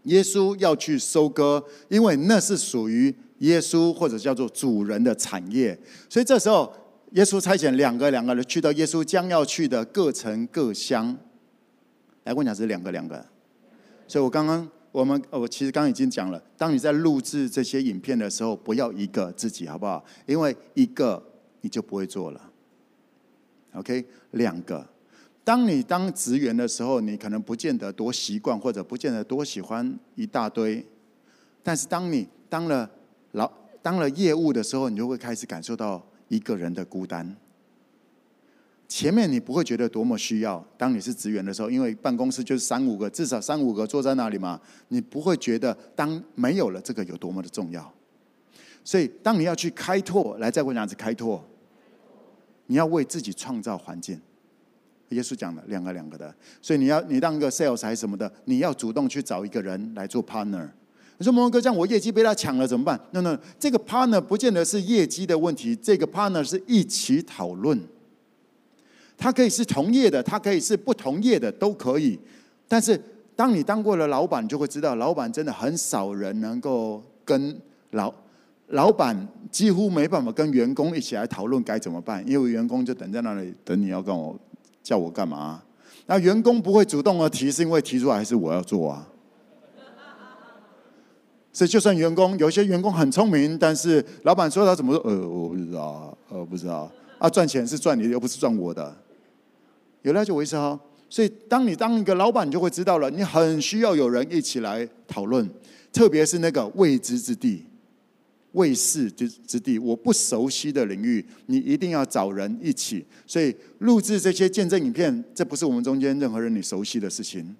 [SPEAKER 1] 耶稣要去收割，因为那是属于耶稣或者叫做主人的产业。所以这时候，耶稣差遣两个两个人去到耶稣将要去的各城各乡。来，我讲是两个两个，所以我刚刚。我们我其实刚刚已经讲了，当你在录制这些影片的时候，不要一个自己，好不好？因为一个你就不会做了。OK，两个。当你当职员的时候，你可能不见得多习惯，或者不见得多喜欢一大堆。但是当你当了老当了业务的时候，你就会开始感受到一个人的孤单。前面你不会觉得多么需要，当你是职员的时候，因为办公室就是三五个，至少三五个坐在那里嘛，你不会觉得当没有了这个有多么的重要。所以，当你要去开拓，来再问两次开拓，你要为自己创造环境。耶稣讲了两个两个的，所以你要你当个 sales 还是什么的，你要主动去找一个人来做 partner。你说蒙哥，这样我业绩被他抢了怎么办？No No，这个 partner 不见得是业绩的问题，这个 partner 是一起讨论。他可以是同业的，他可以是不同业的，都可以。但是，当你当过了老板，就会知道，老板真的很少人能够跟老老板几乎没办法跟员工一起来讨论该怎么办，因为员工就等在那里等你要跟我叫我干嘛。那员工不会主动的提，是因为提出来还是我要做啊？所以，就算员工有些员工很聪明，但是老板说他怎么说？呃，我不知道，呃，不知道。啊，赚钱是赚你的，又不是赚我的。有了解我意思哈，所以当你当一个老板，你就会知道了，你很需要有人一起来讨论，特别是那个未知之地、未识之之地，我不熟悉的领域，你一定要找人一起。所以录制这些见证影片，这不是我们中间任何人你熟悉的事情，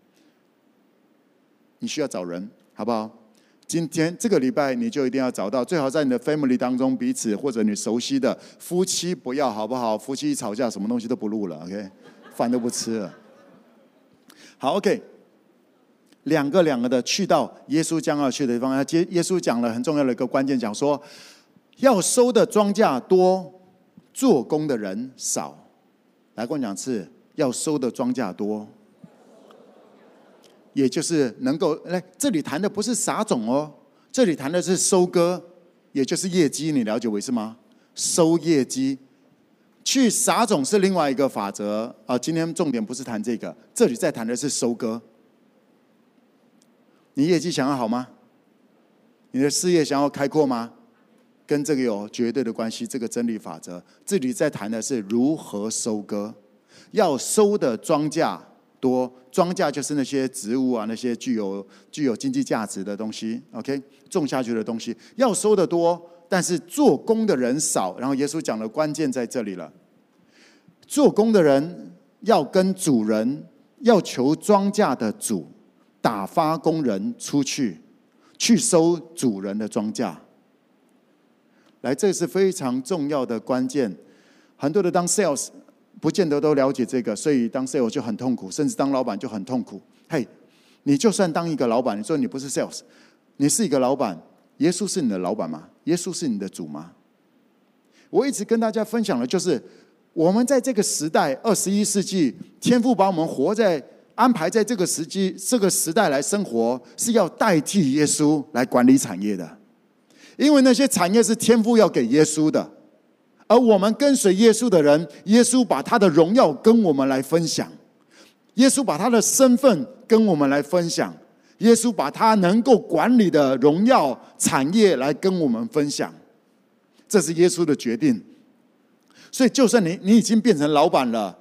[SPEAKER 1] 你需要找人，好不好？今天这个礼拜，你就一定要找到，最好在你的 family 当中，彼此或者你熟悉的夫妻不要，好不好？夫妻一吵架，什么东西都不录了，OK。饭都不吃了。好，OK，两个两个的去到耶稣将要去的地方。耶耶稣讲了很重要的一个关键，讲说要收的庄稼多，做工的人少。来跟我讲次，要收的庄稼多，也就是能够来这里谈的不是撒种哦，这里谈的是收割，也就是业绩。你了解为什么？收业绩。去撒种是另外一个法则啊！今天重点不是谈这个，这里在谈的是收割。你业绩想要好吗？你的事业想要开阔吗？跟这个有绝对的关系。这个真理法则，这里在谈的是如何收割。要收的庄稼多，庄稼就是那些植物啊，那些具有具有经济价值的东西。OK，种下去的东西要收的多。但是做工的人少，然后耶稣讲的关键在这里了。做工的人要跟主人，要求庄稼的主打发工人出去，去收主人的庄稼。来，这是非常重要的关键。很多的当 sales 不见得都了解这个，所以当 sales 就很痛苦，甚至当老板就很痛苦。嘿，你就算当一个老板，你说你不是 sales，你是一个老板。耶稣是你的老板吗？耶稣是你的主吗？我一直跟大家分享的就是，我们在这个时代，二十一世纪，天父把我们活在安排在这个时机、这个时代来生活，是要代替耶稣来管理产业的。因为那些产业是天父要给耶稣的，而我们跟随耶稣的人，耶稣把他的荣耀跟我们来分享，耶稣把他的身份跟我们来分享，耶稣把他能够管理的荣耀产业来跟我们分享，这是耶稣的决定。所以，就算你你已经变成老板了。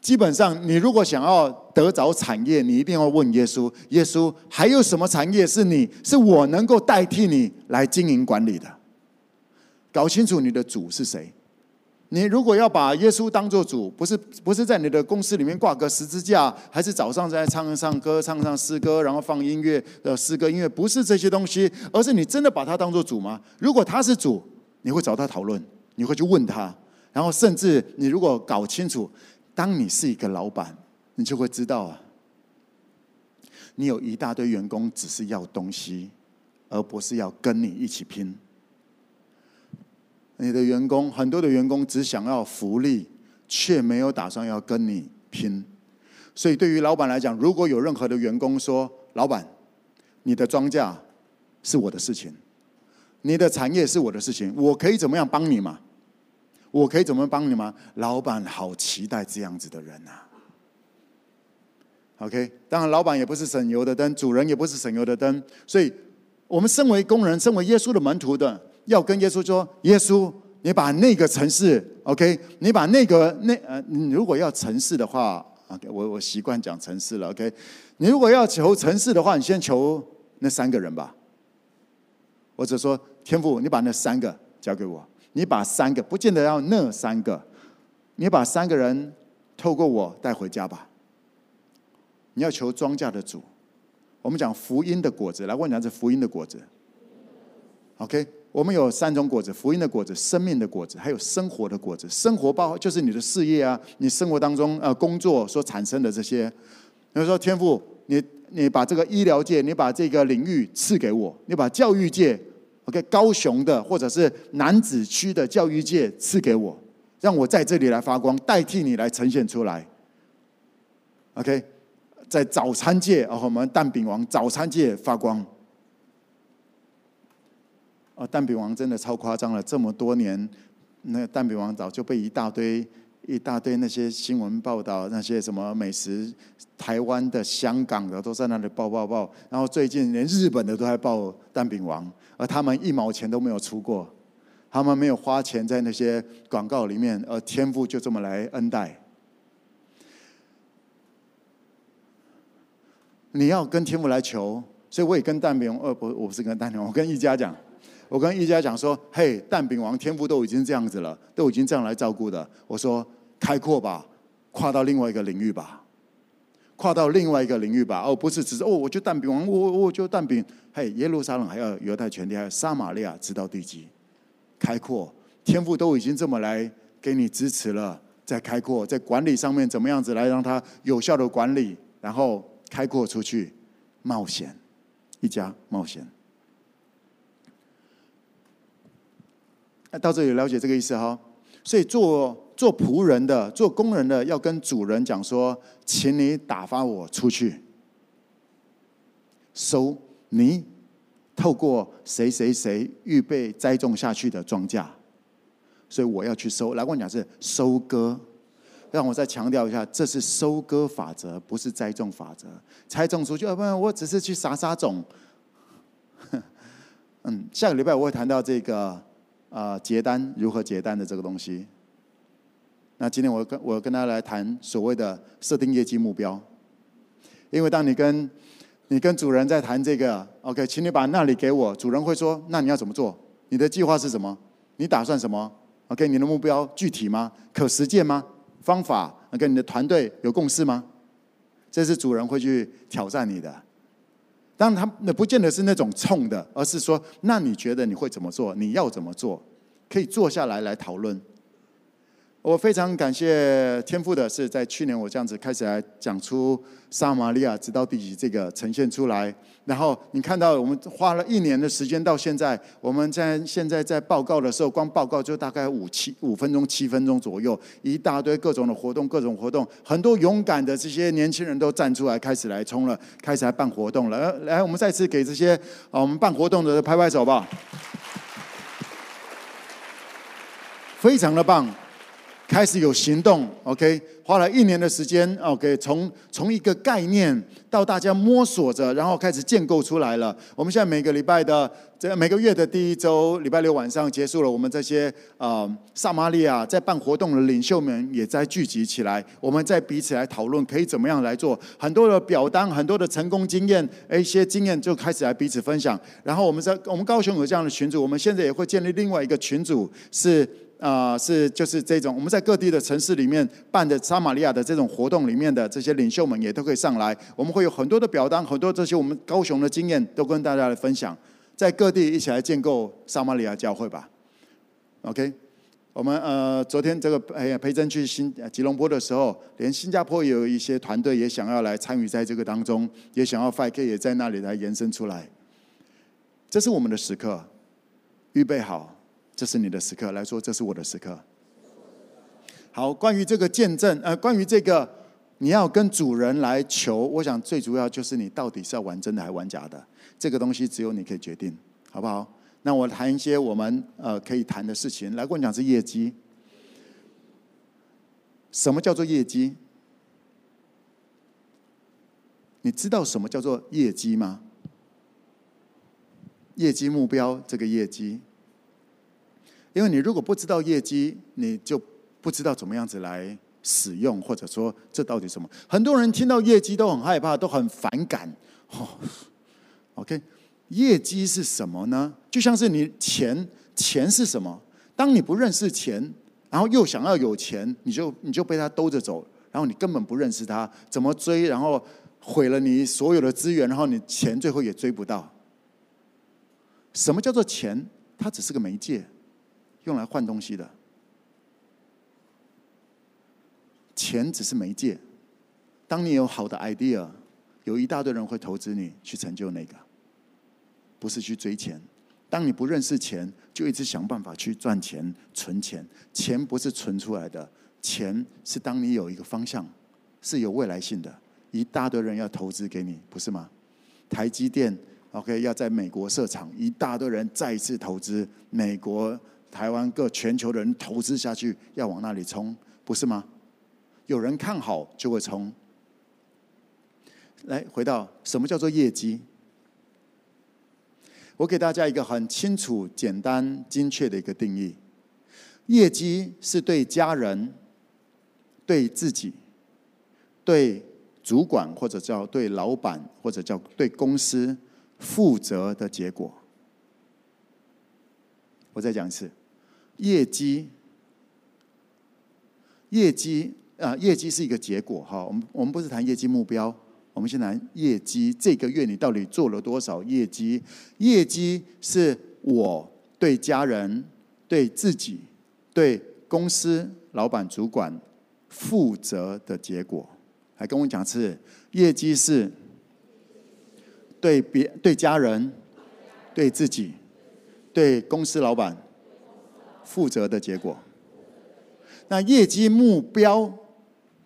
[SPEAKER 1] 基本上，你如果想要得着产业，你一定要问耶稣：耶稣，还有什么产业是你是我能够代替你来经营管理的？搞清楚你的主是谁。你如果要把耶稣当做主，不是不是在你的公司里面挂个十字架，还是早上在唱唱歌、唱唱诗歌，然后放音乐的诗歌音乐，不是这些东西，而是你真的把他当做主吗？如果他是主，你会找他讨论，你会去问他，然后甚至你如果搞清楚。当你是一个老板，你就会知道啊，你有一大堆员工只是要东西，而不是要跟你一起拼。你的员工很多的员工只想要福利，却没有打算要跟你拼。所以对于老板来讲，如果有任何的员工说：“老板，你的庄稼是我的事情，你的产业是我的事情，我可以怎么样帮你吗？”我可以怎么帮你吗？老板好期待这样子的人呐、OK，当然老板也不是省油的灯，主人也不是省油的灯，所以我们身为工人，身为耶稣的门徒的，要跟耶稣说：耶稣，你把那个城市，OK，你把那个那呃，你如果要城市的话，OK，我我习惯讲城市了，OK，你如果要求城市的话，你先求那三个人吧。或者说天父，你把那三个交给我。你把三个，不见得要那三个，你把三个人透过我带回家吧。你要求庄稼的主，我们讲福音的果子，来问你，这福音的果子。OK，我们有三种果子：福音的果子、生命的果子，还有生活的果子。生活包就是你的事业啊，你生活当中呃工作所产生的这些。比如说天父，你你把这个医疗界，你把这个领域赐给我，你把教育界。OK，高雄的或者是南子区的教育界赐给我，让我在这里来发光，代替你来呈现出来。OK，在早餐界啊，我们蛋饼王早餐界发光。哦，蛋饼王真的超夸张了，这么多年，那蛋饼王早就被一大堆。一大堆那些新闻报道，那些什么美食，台湾的、香港的都在那里报报报。然后最近连日本的都在报蛋饼王，而他们一毛钱都没有出过，他们没有花钱在那些广告里面，而天父就这么来恩待。你要跟天父来求，所以我也跟蛋饼，呃，不，我不是跟蛋饼，我跟一家讲。我跟一家讲说：“嘿，蛋饼王天父都已经这样子了，都已经这样来照顾的。”我说：“开阔吧，跨到另外一个领域吧，跨到另外一个领域吧。哦，不是只是哦，我就蛋饼王，我我就蛋饼。嘿，耶路撒冷还有犹太全地，还有撒玛利亚，直到地极，开阔。天父都已经这么来给你支持了，在开阔，在管理上面怎么样子来让他有效的管理，然后开阔出去，冒险，一家冒险。”那到这里了解这个意思哈，所以做做仆人的、做工人的，要跟主人讲说，请你打发我出去，收你透过谁谁谁预备栽种下去的庄稼，所以我要去收。来，我讲是收割，让我再强调一下，这是收割法则，不是栽种法则。栽种出去，啊不然我只是去撒撒种。*laughs* 嗯，下个礼拜我会谈到这个。啊，结单如何结单的这个东西。那今天我跟我跟大家来谈所谓的设定业绩目标。因为当你跟你跟主人在谈这个，OK，请你把那里给我，主人会说：那你要怎么做？你的计划是什么？你打算什么？OK，你的目标具体吗？可实践吗？方法跟你的团队有共识吗？这是主人会去挑战你的。当，他那不见得是那种冲的，而是说，那你觉得你会怎么做？你要怎么做？可以坐下来来讨论。我非常感谢天父的是，在去年我这样子开始来讲出撒玛利亚直到地极这个呈现出来，然后你看到我们花了一年的时间到现在，我们在现在在报告的时候，光报告就大概五七五分钟七分钟左右，一大堆各种的活动，各种活动，很多勇敢的这些年轻人都站出来开始来冲了，开始来办活动了。来，我们再次给这些啊我们办活动的拍拍手吧。非常的棒。开始有行动，OK，花了一年的时间，OK，从从一个概念到大家摸索着，然后开始建构出来了。我们现在每个礼拜的这每个月的第一周，礼拜六晚上结束了，我们这些呃撒玛利亚在办活动的领袖们也在聚集起来，我们在彼此来讨论可以怎么样来做。很多的表单，很多的成功经验，一些经验就开始来彼此分享。然后我们在我们高雄有这样的群组，我们现在也会建立另外一个群组是。啊、是就是这种，我们在各地的城市里面办的撒玛利亚的这种活动里面的这些领袖们也都可以上来。我们会有很多的表单，很多这些我们高雄的经验都跟大家来分享，在各地一起来建构撒玛利亚教会吧。OK，我们呃昨天这个哎呀培珍去新吉隆坡的时候，连新加坡也有一些团队也想要来参与在这个当中，也想要 5K 也在那里来延伸出来。这是我们的时刻，预备好。这是你的时刻，来说，这是我的时刻。好，关于这个见证，呃，关于这个你要跟主人来求，我想最主要就是你到底是要玩真的还是玩假的，这个东西只有你可以决定，好不好？那我谈一些我们呃可以谈的事情。来，跟我讲是业绩。什么叫做业绩？你知道什么叫做业绩吗？业绩目标，这个业绩。因为你如果不知道业绩，你就不知道怎么样子来使用，或者说这到底什么？很多人听到业绩都很害怕，都很反感。*laughs* 哦，OK，业绩是什么呢？就像是你钱，钱是什么？当你不认识钱，然后又想要有钱，你就你就被他兜着走，然后你根本不认识他，怎么追？然后 *laughs* 毁了你所有的资源，然后你钱最后也追不到。什么叫做钱？它只是个媒介。用来换东西的，钱只是媒介。当你有好的 idea，有一大堆人会投资你去成就那个，不是去追钱。当你不认识钱，就一直想办法去赚钱、存钱。钱不是存出来的，钱是当你有一个方向，是有未来性的。一大堆人要投资给你，不是吗？台积电，OK，要在美国设厂，一大堆人再一次投资美国。台湾各全球的人投资下去，要往那里冲，不是吗？有人看好就会冲。来，回到什么叫做业绩？我给大家一个很清楚、简单、精确的一个定义：业绩是对家人、对自己、对主管或者叫对老板或者叫对公司负责的结果。我再讲一次。业绩，业绩啊，业绩是一个结果哈。我们我们不是谈业绩目标，我们先谈业绩。这个月你到底做了多少业绩？业绩是我对家人、对自己、对公司老板、主管负责的结果。还跟我讲是业绩是对别对家人、对自己、对公司老板。负责的结果。那业绩目标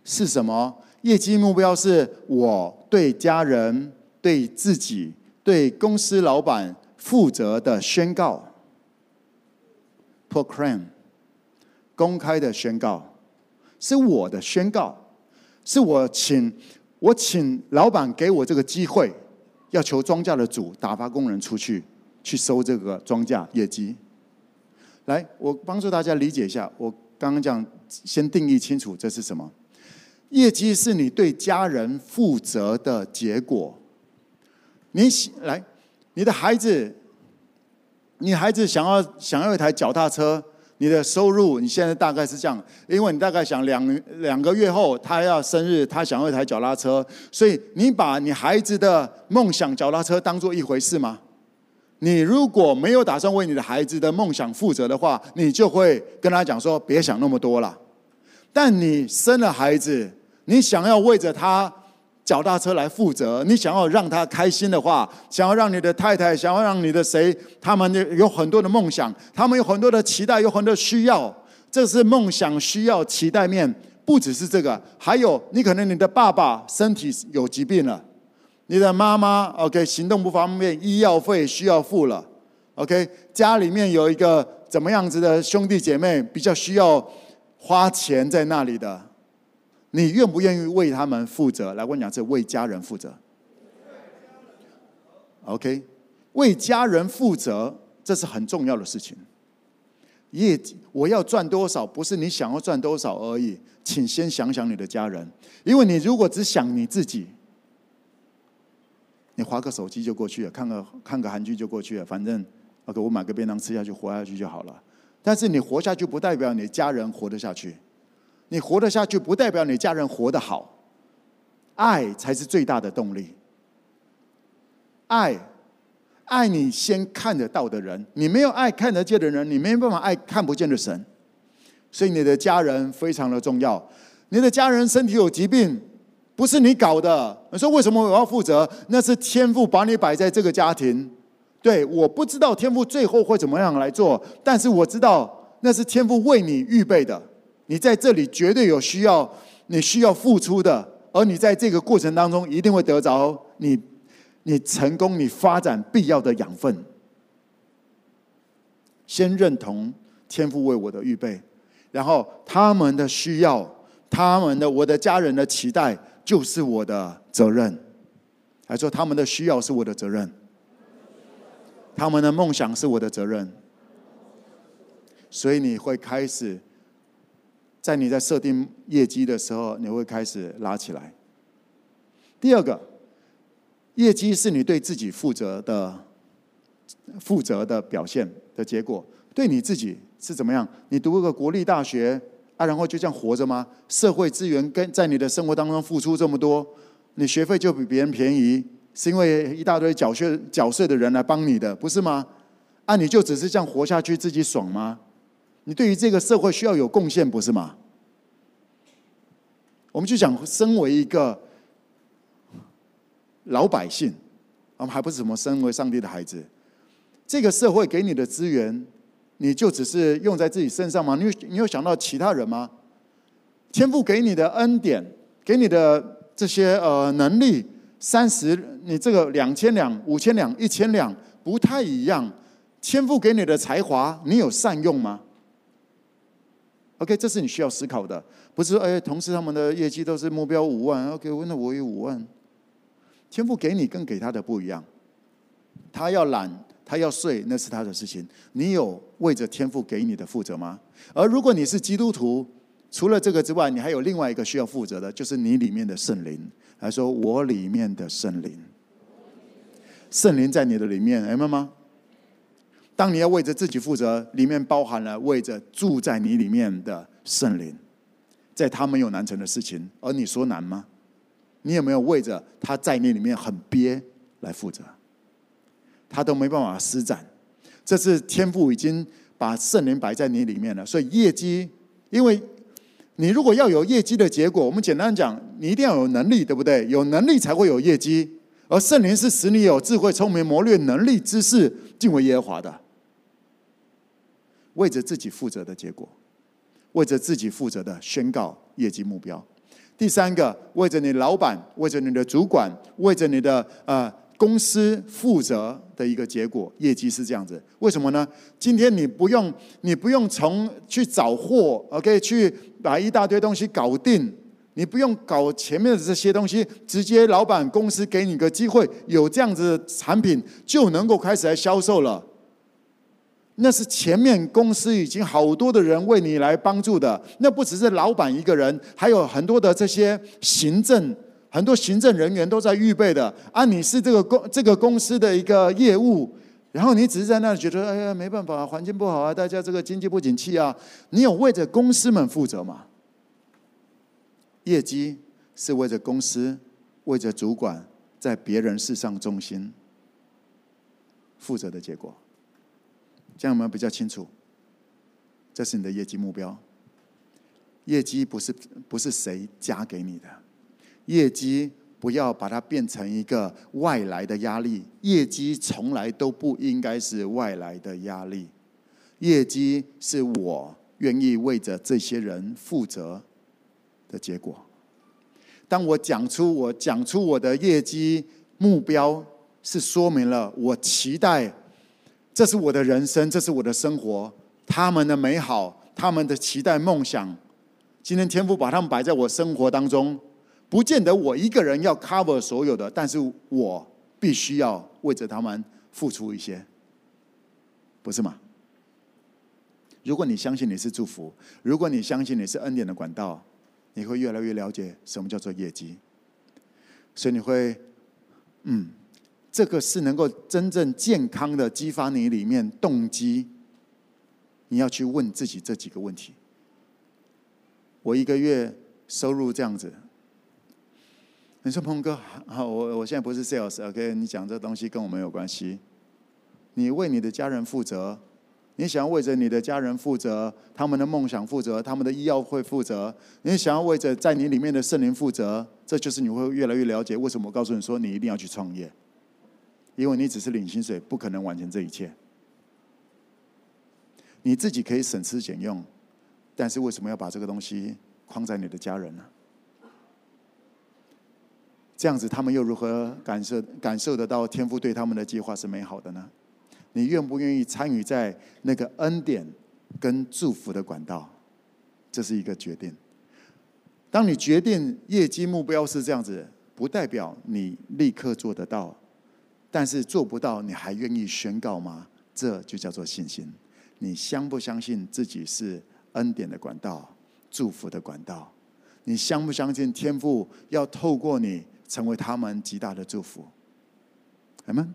[SPEAKER 1] 是什么？业绩目标是我对家人、对自己、对公司老板负责的宣告。proclaim，公开的宣告，是我的宣告，是我请我请老板给我这个机会，要求庄稼的主打发工人出去去收这个庄稼业绩。来，我帮助大家理解一下。我刚刚讲，先定义清楚这是什么？业绩是你对家人负责的结果。你来，你的孩子，你孩子想要想要一台脚踏车，你的收入你现在大概是这样，因为你大概想两两个月后他要生日，他想要一台脚踏车，所以你把你孩子的梦想脚踏车当做一回事吗？你如果没有打算为你的孩子的梦想负责的话，你就会跟他讲说：“别想那么多了。”但你生了孩子，你想要为着他脚踏车来负责，你想要让他开心的话，想要让你的太太，想要让你的谁，他们有很多的梦想，他们有很多的期待，有很多需要。这是梦想、需要、期待面，不只是这个，还有你可能你的爸爸身体有疾病了。你的妈妈，OK，行动不方便，医药费需要付了，OK，家里面有一个怎么样子的兄弟姐妹比较需要花钱在那里的，你愿不愿意为他们负责？来，我跟你讲，是为家人负责。OK，为家人负责，这是很重要的事情。业绩我要赚多少，不是你想要赚多少而已。请先想想你的家人，因为你如果只想你自己，你划个手机就过去了，看个看个韩剧就过去了，反正 OK，我买个便当吃下去，活下去就好了。但是你活下去，不代表你家人活得下去；你活得下去，不代表你家人活得好。爱才是最大的动力。爱，爱你先看得到的人，你没有爱看得见的人，你没有办法爱看不见的神。所以你的家人非常的重要。你的家人身体有疾病，不是你搞的。你说为什么我要负责？那是天父把你摆在这个家庭。对，我不知道天父最后会怎么样来做，但是我知道那是天父为你预备的。你在这里绝对有需要，你需要付出的，而你在这个过程当中一定会得着你，你成功、你发展必要的养分。先认同天父为我的预备。然后他们的需要，他们的我的家人的期待，就是我的责任。还说他们的需要是我的责任，他们的梦想是我的责任。所以你会开始，在你在设定业绩的时候，你会开始拉起来。第二个，业绩是你对自己负责的，负责的表现的结果，对你自己。是怎么样？你读个国立大学啊，然后就这样活着吗？社会资源跟在你的生活当中付出这么多，你学费就比别人便宜，是因为一大堆缴税缴税的人来帮你的，不是吗？啊，你就只是这样活下去，自己爽吗？你对于这个社会需要有贡献，不是吗？我们就讲，身为一个老百姓，我们还不是什么身为上帝的孩子，这个社会给你的资源。你就只是用在自己身上吗？你有你有想到其他人吗？天父给你的恩典，给你的这些呃能力，三十，你这个两千两、五千两、一千两不太一样。天父给你的才华，你有善用吗？OK，这是你需要思考的。不是说哎，同事他们的业绩都是目标五万，OK，那我有五万。天父给你跟给他的不一样，他要懒。他要睡，那是他的事情。你有为着天父给你的负责吗？而如果你是基督徒，除了这个之外，你还有另外一个需要负责的，就是你里面的圣灵。来说，我里面的圣灵，圣灵在你的里面，明白吗？当你要为着自己负责，里面包含了为着住在你里面的圣灵，在他没有难成的事情，而你说难吗？你有没有为着他在你里面很憋来负责？他都没办法施展，这是天父已经把圣灵摆在你里面了。所以业绩，因为你如果要有业绩的结果，我们简单讲，你一定要有能力，对不对？有能力才会有业绩，而圣灵是使你有智慧、聪明、谋略、能力、知识，敬畏耶和华的，为着自己负责的结果，为着自己负责的宣告业绩目标。第三个，为着你老板，为着你的主管，为着你的呃。公司负责的一个结果，业绩是这样子。为什么呢？今天你不用，你不用从去找货，OK，去把一大堆东西搞定，你不用搞前面的这些东西，直接老板公司给你个机会，有这样子的产品就能够开始来销售了。那是前面公司已经好多的人为你来帮助的，那不只是老板一个人，还有很多的这些行政。很多行政人员都在预备的啊，你是这个公这个公司的一个业务，然后你只是在那里觉得，哎呀，没办法，环境不好啊，大家这个经济不景气啊，你有为着公司们负责吗？业绩是为着公司，为着主管，在别人事上中心负责的结果，这样我们比较清楚，这是你的业绩目标。业绩不是不是谁加给你的。业绩不要把它变成一个外来的压力，业绩从来都不应该是外来的压力，业绩是我愿意为着这些人负责的结果。当我讲出我讲出我的业绩目标，是说明了我期待，这是我的人生，这是我的生活，他们的美好，他们的期待、梦想。今天天父把他们摆在我生活当中，不见得我一个人要 cover 所有的，但是我必须要为着他们付出一些，不是吗？如果你相信你是祝福，如果你相信你是恩典的管道，你会越来越了解什么叫做业绩。所以你会，嗯，这个是能够真正健康的激发你里面动机。你要去问自己这几个问题。我一个月收入这样子，你说鹏哥，好，我我现在不是 sales，OK？你讲这东西跟我没有关系。你为你的家人负责。你想要为着你的家人负责，他们的梦想负责，他们的医药会负责。你想要为着在你里面的圣灵负责，这就是你会越来越了解为什么我告诉你说你一定要去创业，因为你只是领薪水，不可能完成这一切。你自己可以省吃俭用，但是为什么要把这个东西框在你的家人呢？这样子他们又如何感受感受得到天父对他们的计划是美好的呢？你愿不愿意参与在那个恩典跟祝福的管道？这是一个决定。当你决定业绩目标是这样子，不代表你立刻做得到，但是做不到，你还愿意宣告吗？这就叫做信心。你相不相信自己是恩典的管道、祝福的管道？你相不相信天父要透过你成为他们极大的祝福？阿门。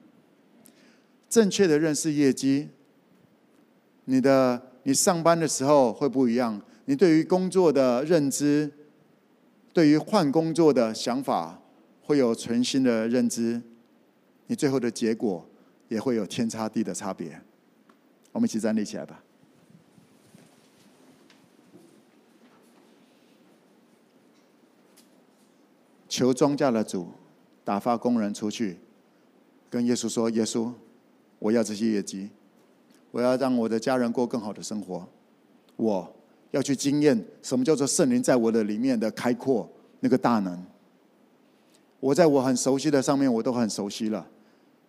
[SPEAKER 1] 正确的认识业绩，你的你上班的时候会不一样。你对于工作的认知，对于换工作的想法，会有全新的认知。你最后的结果也会有天差地的差别。我们一起站立起来吧。求庄稼的主打发工人出去，跟耶稣说：“耶稣。”我要这些业绩，我要让我的家人过更好的生活。我要去经验什么叫做圣灵在我的里面的开阔，那个大能。我在我很熟悉的上面，我都很熟悉了。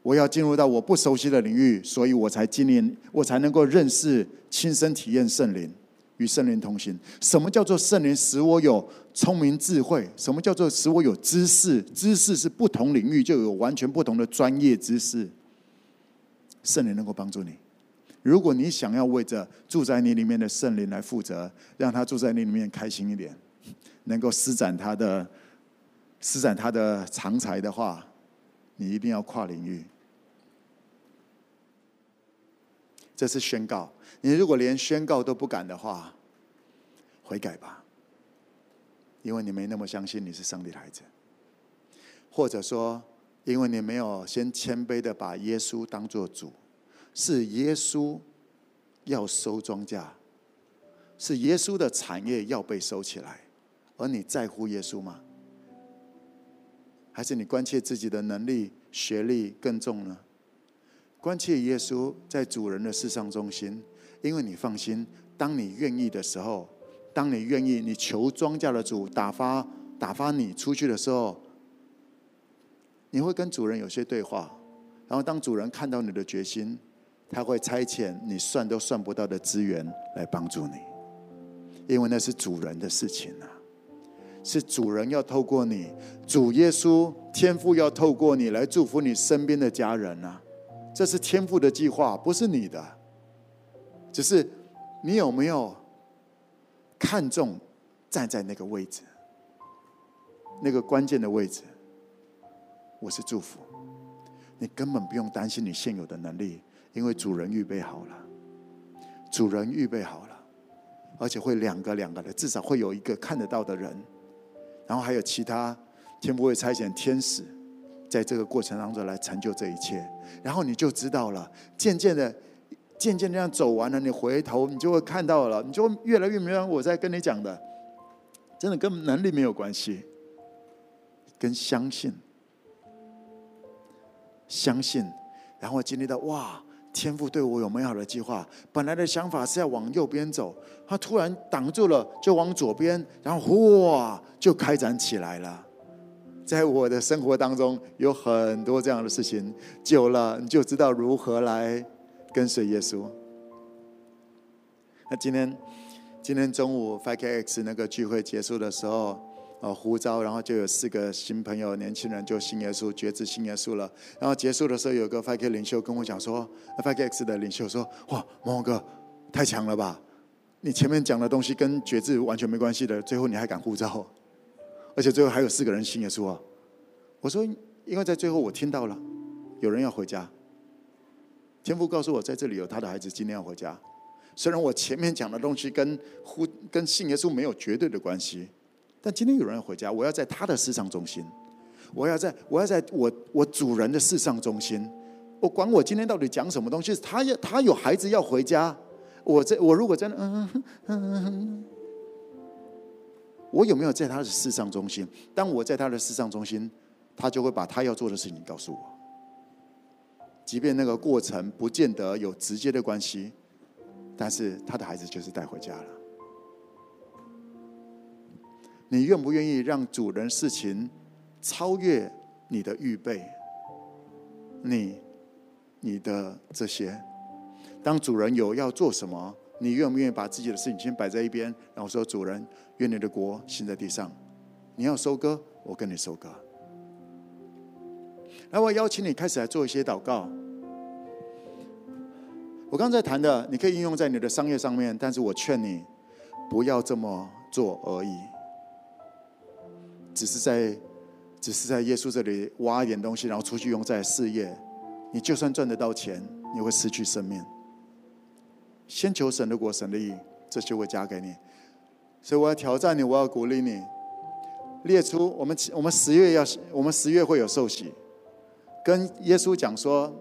[SPEAKER 1] 我要进入到我不熟悉的领域，所以我才经历，我才能够认识、亲身体验圣灵，与圣灵同行。什么叫做圣灵使我有聪明智慧？什么叫做使我有知识？知识是不同领域就有完全不同的专业知识。圣灵能够帮助你。如果你想要为着住在你里面的圣灵来负责，让他住在你里面开心一点，能够施展他的施展他的长才的话，你一定要跨领域。这是宣告。你如果连宣告都不敢的话，悔改吧，因为你没那么相信你是上帝的孩子，或者说。因为你没有先谦卑的把耶稣当做主，是耶稣要收庄稼，是耶稣的产业要被收起来，而你在乎耶稣吗？还是你关切自己的能力、学历更重呢？关切耶稣在主人的事上中心，因为你放心，当你愿意的时候，当你愿意，你求庄稼的主打发打发你出去的时候。你会跟主人有些对话，然后当主人看到你的决心，他会差遣你算都算不到的资源来帮助你，因为那是主人的事情啊，是主人要透过你，主耶稣天父要透过你来祝福你身边的家人啊，这是天父的计划，不是你的，只是你有没有看重站在那个位置，那个关键的位置。我是祝福，你根本不用担心你现有的能力，因为主人预备好了，主人预备好了，而且会两个两个的，至少会有一个看得到的人，然后还有其他天父会差遣天使，在这个过程当中来成就这一切，然后你就知道了，渐渐的，渐渐这样走完了，你回头你就会看到了，你就越来越明白我在跟你讲的，真的跟能力没有关系，跟相信。相信，然后经历到哇，天赋对我有美好的计划。本来的想法是要往右边走，他突然挡住了，就往左边，然后哇，就开展起来了。在我的生活当中，有很多这样的事情，久了你就知道如何来跟随耶稣。那今天今天中午 5KX 那个聚会结束的时候。哦，呼召，然后就有四个新朋友、年轻人就信耶稣、决志信耶稣了。然后结束的时候，有个 5K 领袖跟我讲说，5KX 的领袖说：“哇，蒙宏哥，太强了吧！你前面讲的东西跟决志完全没关系的，最后你还敢呼召，而且最后还有四个人信耶稣啊！”我说：“因为在最后我听到了，有人要回家。天父告诉我，在这里有他的孩子今天要回家。虽然我前面讲的东西跟呼跟信耶稣没有绝对的关系。”但今天有人要回家，我要在他的事上中心，我要在我要在我我主人的事上中心，我管我今天到底讲什么东西，他要他有孩子要回家，我在我如果真的嗯嗯嗯，我有没有在他的事上中心？当我在他的事上中心，他就会把他要做的事情告诉我，即便那个过程不见得有直接的关系，但是他的孩子就是带回家了。你愿不愿意让主人事情超越你的预备？你、你的这些，当主人有要做什么，你愿不愿意把自己的事情先摆在一边，然后说：“主人，愿你的国行在地上。你要收割，我跟你收割。”来，我邀请你开始来做一些祷告。我刚才谈的，你可以应用在你的商业上面，但是我劝你不要这么做而已。只是在，只是在耶稣这里挖一点东西，然后出去用在事业。你就算赚得到钱，你会失去生命。先求神的国、神的义，这就会加给你。所以我要挑战你，我要鼓励你，列出我们我们十月要我们十月会有寿喜，跟耶稣讲说，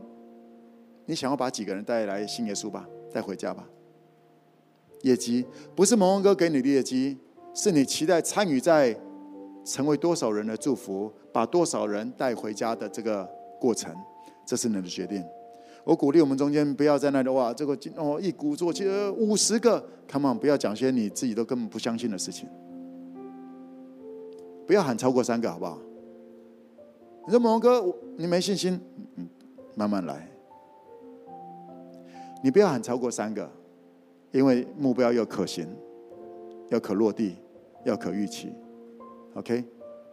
[SPEAKER 1] 你想要把几个人带来信耶稣吧，带回家吧。业绩不是蒙宏哥给你的业绩，是你期待参与在。成为多少人的祝福，把多少人带回家的这个过程，这是你的决定。我鼓励我们中间不要在那里哇，这个哦一鼓作气五十个，come on，不要讲些你自己都根本不相信的事情。不要喊超过三个，好不好？你说蒙哥，你没信心，嗯，慢慢来。你不要喊超过三个，因为目标要可行，要可落地，要可预期。OK，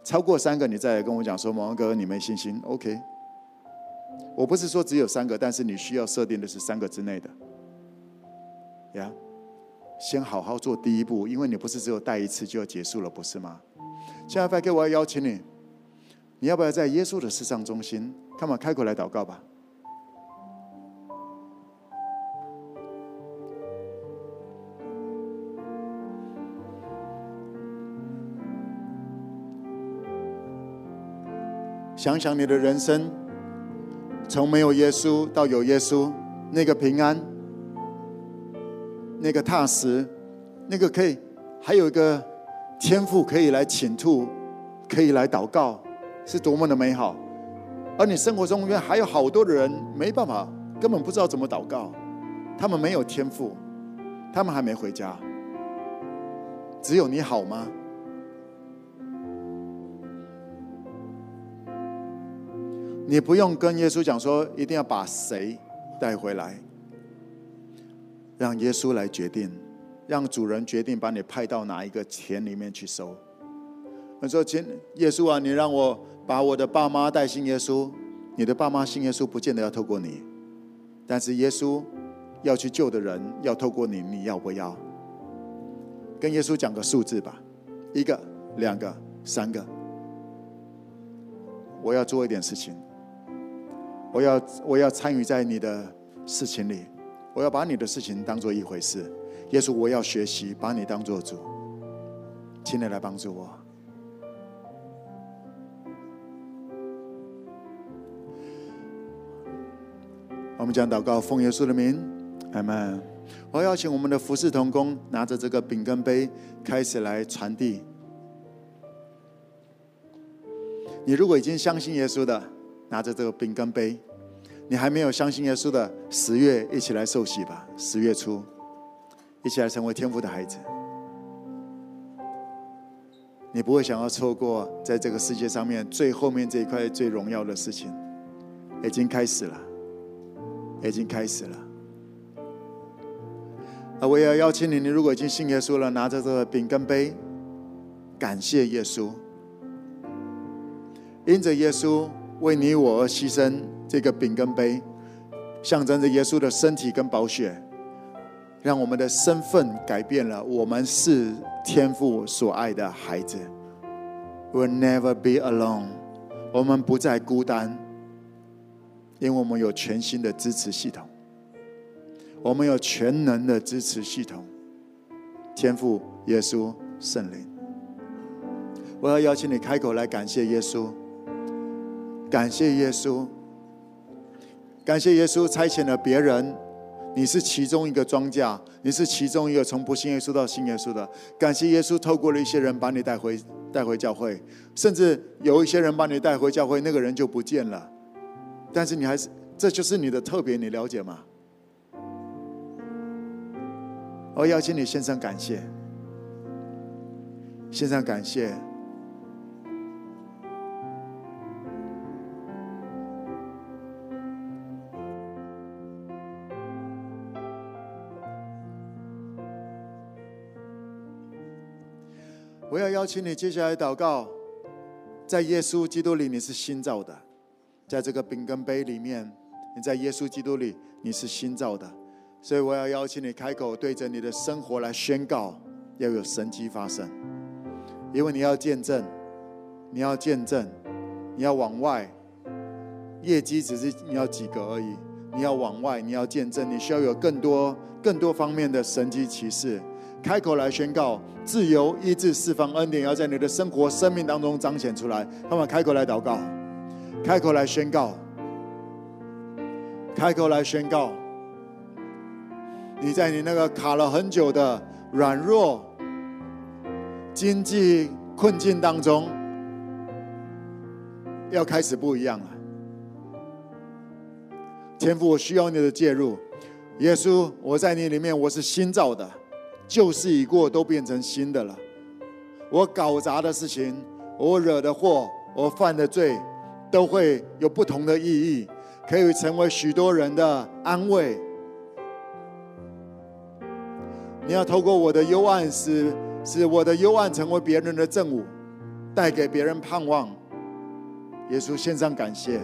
[SPEAKER 1] 超过三个，你再来跟我讲说，蒙哥，你没信心。OK，我不是说只有三个，但是你需要设定的是三个之内的。呀，先好好做第一步，因为你不是只有带一次就要结束了，不是吗？现在 5K，我要邀请你，你要不要在耶稣的事上中心？看嘛，开口来祷告吧。想想你的人生，从没有耶稣到有耶稣，那个平安，那个踏实，那个可以，还有一个天赋可以来倾吐，可以来祷告，是多么的美好。而你生活中间还有好多的人没办法，根本不知道怎么祷告，他们没有天赋，他们还没回家，只有你好吗？你不用跟耶稣讲说一定要把谁带回来，让耶稣来决定，让主人决定把你派到哪一个田里面去收。你说：“请，耶稣啊，你让我把我的爸妈带信耶稣，你的爸妈信耶稣不见得要透过你，但是耶稣要去救的人要透过你，你要不要？跟耶稣讲个数字吧，一个、两个、三个，我要做一点事情。”我要我要参与在你的事情里，我要把你的事情当做一回事。耶稣，我要学习把你当做主，请你来帮助我。我们将祷告，奉耶稣的名，阿门。我邀请我们的服侍同工拿着这个饼跟杯，开始来传递。你如果已经相信耶稣的，拿着这个饼跟杯，你还没有相信耶稣的，十月一起来受洗吧。十月初，一起来成为天父的孩子。你不会想要错过在这个世界上面最后面这一块最荣耀的事情，已经开始了，已经开始了。啊，我也要邀请你，你如果已经信耶稣了，拿着这个饼跟杯，感谢耶稣，因着耶稣为你我而牺牲这个饼跟杯，象征着耶稣的身体跟宝血，让我们的身份改变了，我们是天父所爱的孩子，We'll never be alone，我们不再孤单，因为我们有全新的支持系统。我们有全能的支持系统，天父、耶稣、圣灵。我要邀请你开口来感谢耶稣，感谢耶稣，感谢耶稣差遣了别人，你是其中一个庄稼，你是其中一个从不信耶稣到信耶稣的。感谢耶稣透过了一些人把你带回带回教会，甚至有一些人把你带回教会，那个人就不见了，但是你还是，这就是你的特别，你了解吗？我邀请你献上感谢，献上感谢。我要邀请你接下来祷告，在耶稣基督里你是新造的，在这个饼跟杯里面，你在耶稣基督里你是新造的。所以我要邀请你开口，对着你的生活来宣告，要有神迹发生，因为你要见证，你要见证，你要往外，业绩只是你要几个而已，你要往外，你要见证，你需要有更多更多方面的神迹奇事，开口来宣告，自由、医治、释放、恩典，要在你的生活、生命当中彰显出来。他们开口来祷告，开口来宣告，开口来宣告。你在你那个卡了很久的软弱、经济困境当中，要开始不一样了。天父，我需要你的介入。耶稣，我在你里面，我是新造的，旧事已过，都变成新的了。我搞砸的事情，我惹的祸，我犯的罪，都会有不同的意义，可以成为许多人的安慰。你要透过我的幽暗，使使我的幽暗成为别人的正午，带给别人盼望。耶稣献上感谢。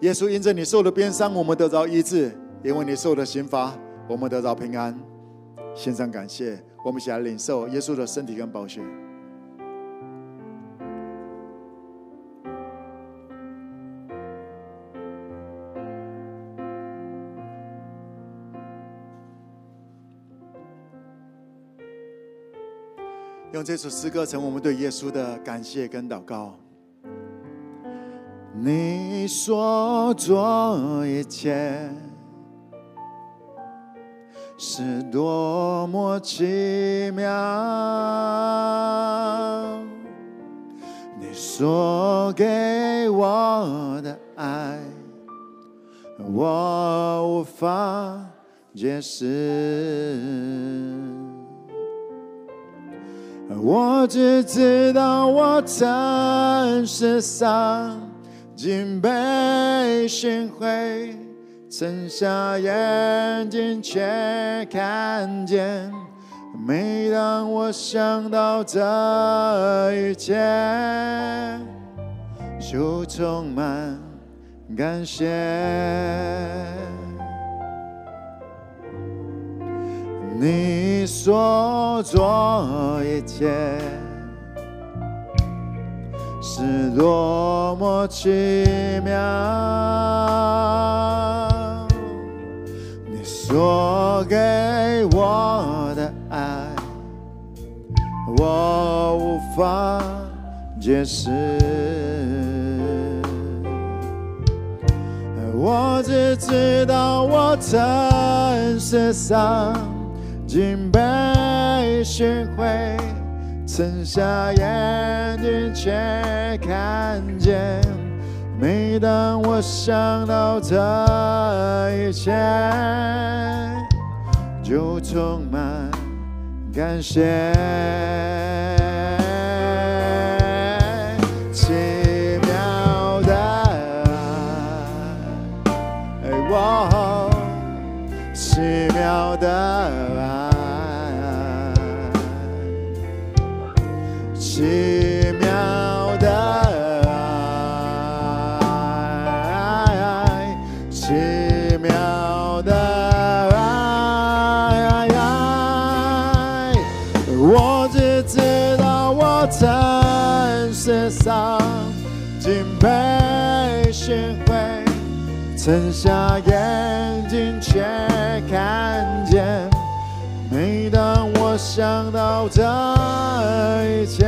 [SPEAKER 1] 耶稣因着你受的鞭伤，我们得着医治；因为你受的刑罚，我们得着平安。献上感谢，我们一起来领受耶稣的身体跟宝血。用这首诗歌成为我们对耶稣的感谢跟祷告。你所做一切是多么奇妙，你所给我的爱，我无法解释。我只知道我曾世上竟被寻回，睁瞎眼睛却看见。每当我想到这一切，就充满感谢。你所做一切是多么奇妙，你所给我的爱，我无法解释。我只知道我曾世上。竟被寻回，曾下眼睛却看见。每当我想到这一切，就充满感谢。奇妙的奇妙的奇妙的爱，奇妙的爱。我只知道我在世上敬被心会，曾下眼睛前。想到这一切，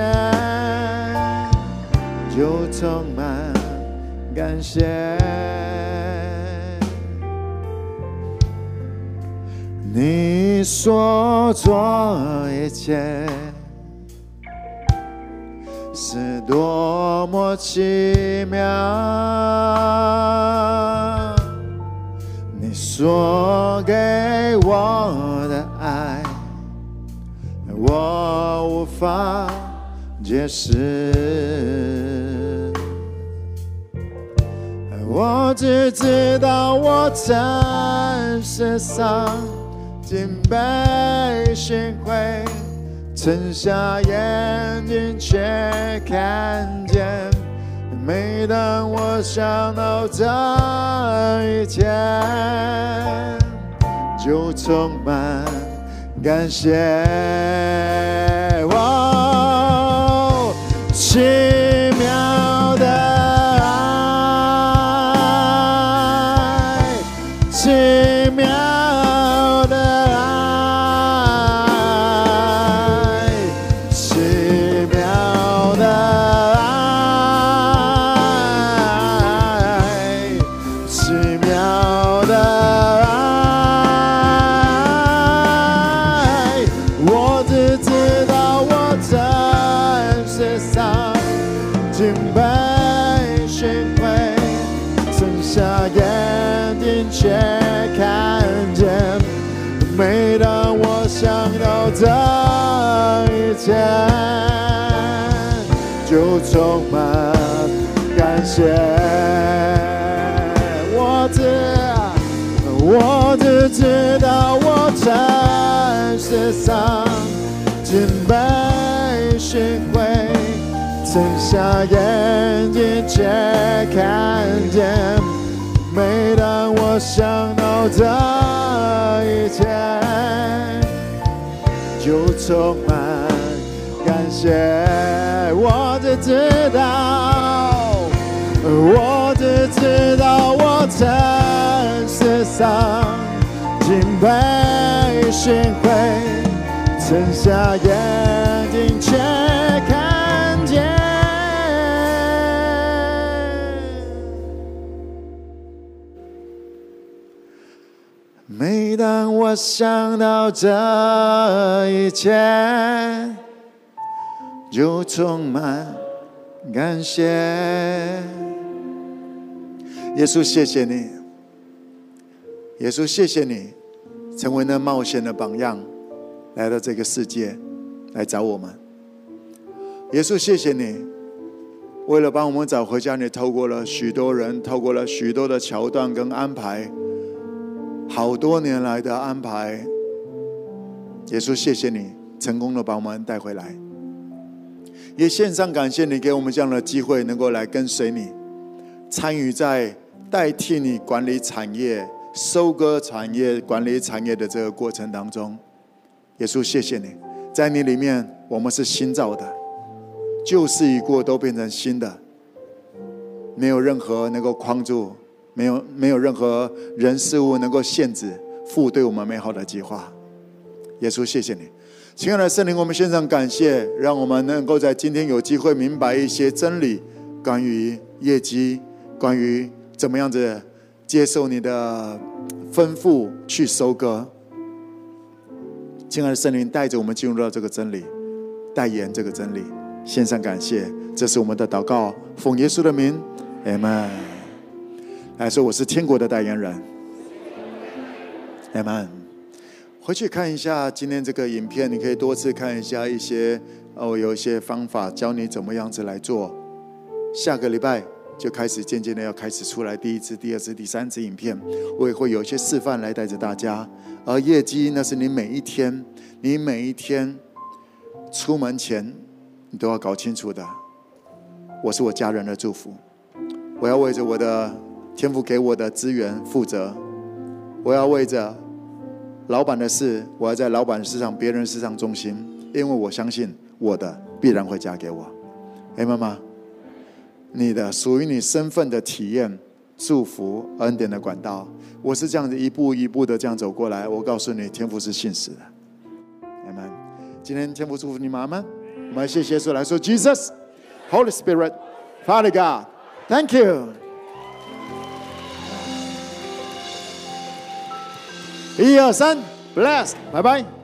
[SPEAKER 1] 就充满感谢。你所做一切是多么奇妙，你所给我法解释，我只知道我在世上。敬拜献会，睁瞎眼睛却看见。每当我想到这一切，就充满感谢。奇敬拜献会，睁下眼睛却看见。每当我想到这一切。就充满感谢，我只知道，我只知道我在世上敬拜献会，睁下眼睛却看见。每当我想到这一切，就充满感谢。耶稣，谢谢你。耶稣，谢谢你，成为那冒险的榜样，来到这个世界来找我们。耶稣，谢谢你，为了帮我们找回家，你透过了许多人，透过了许多的桥段跟安排。好多年来的安排，耶稣，谢谢你成功的把我们带回来，也献上感谢你给我们这样的机会，能够来跟随你，参与在代替你管理产业、收割产业、管理产业的这个过程当中。耶稣，谢谢你，在你里面我们是新造的，旧事已过，都变成新的，没有任何能够框住。没有没有任何人事物能够限制父对我们美好的计划。耶稣，谢谢你，亲爱的圣灵，我们献上感谢，让我们能够在今天有机会明白一些真理，关于业绩，关于怎么样子接受你的吩咐去收割。亲爱的圣灵，带着我们进入到这个真理，代言这个真理，献上感谢，这是我们的祷告，奉耶稣的名，阿门。来说我是天国的代言人，阿门。回去看一下今天这个影片，你可以多次看一下一些哦，有一些方法教你怎么样子来做。下个礼拜就开始渐渐的要开始出来第一支、第二支、第三支影片，我也会有一些示范来带着大家。而业绩那是你每一天，你每一天出门前你都要搞清楚的。我是我家人的祝福，我要为着我的。天父给我的资源负责，我要为着老板的事，我要在老板事上、别人事上忠心，因为我相信我的必然会嫁给我。哎，妈妈，你的属于你身份的体验、祝福、恩典的管道。我是这样子一步一步的这样走过来。我告诉你，天父是信实的。阿门。今天天父祝福你们，阿门。我们谢谢耶稣来说，Jesus, Holy Spirit, Father God, Thank you。一二三，Bless，拜拜。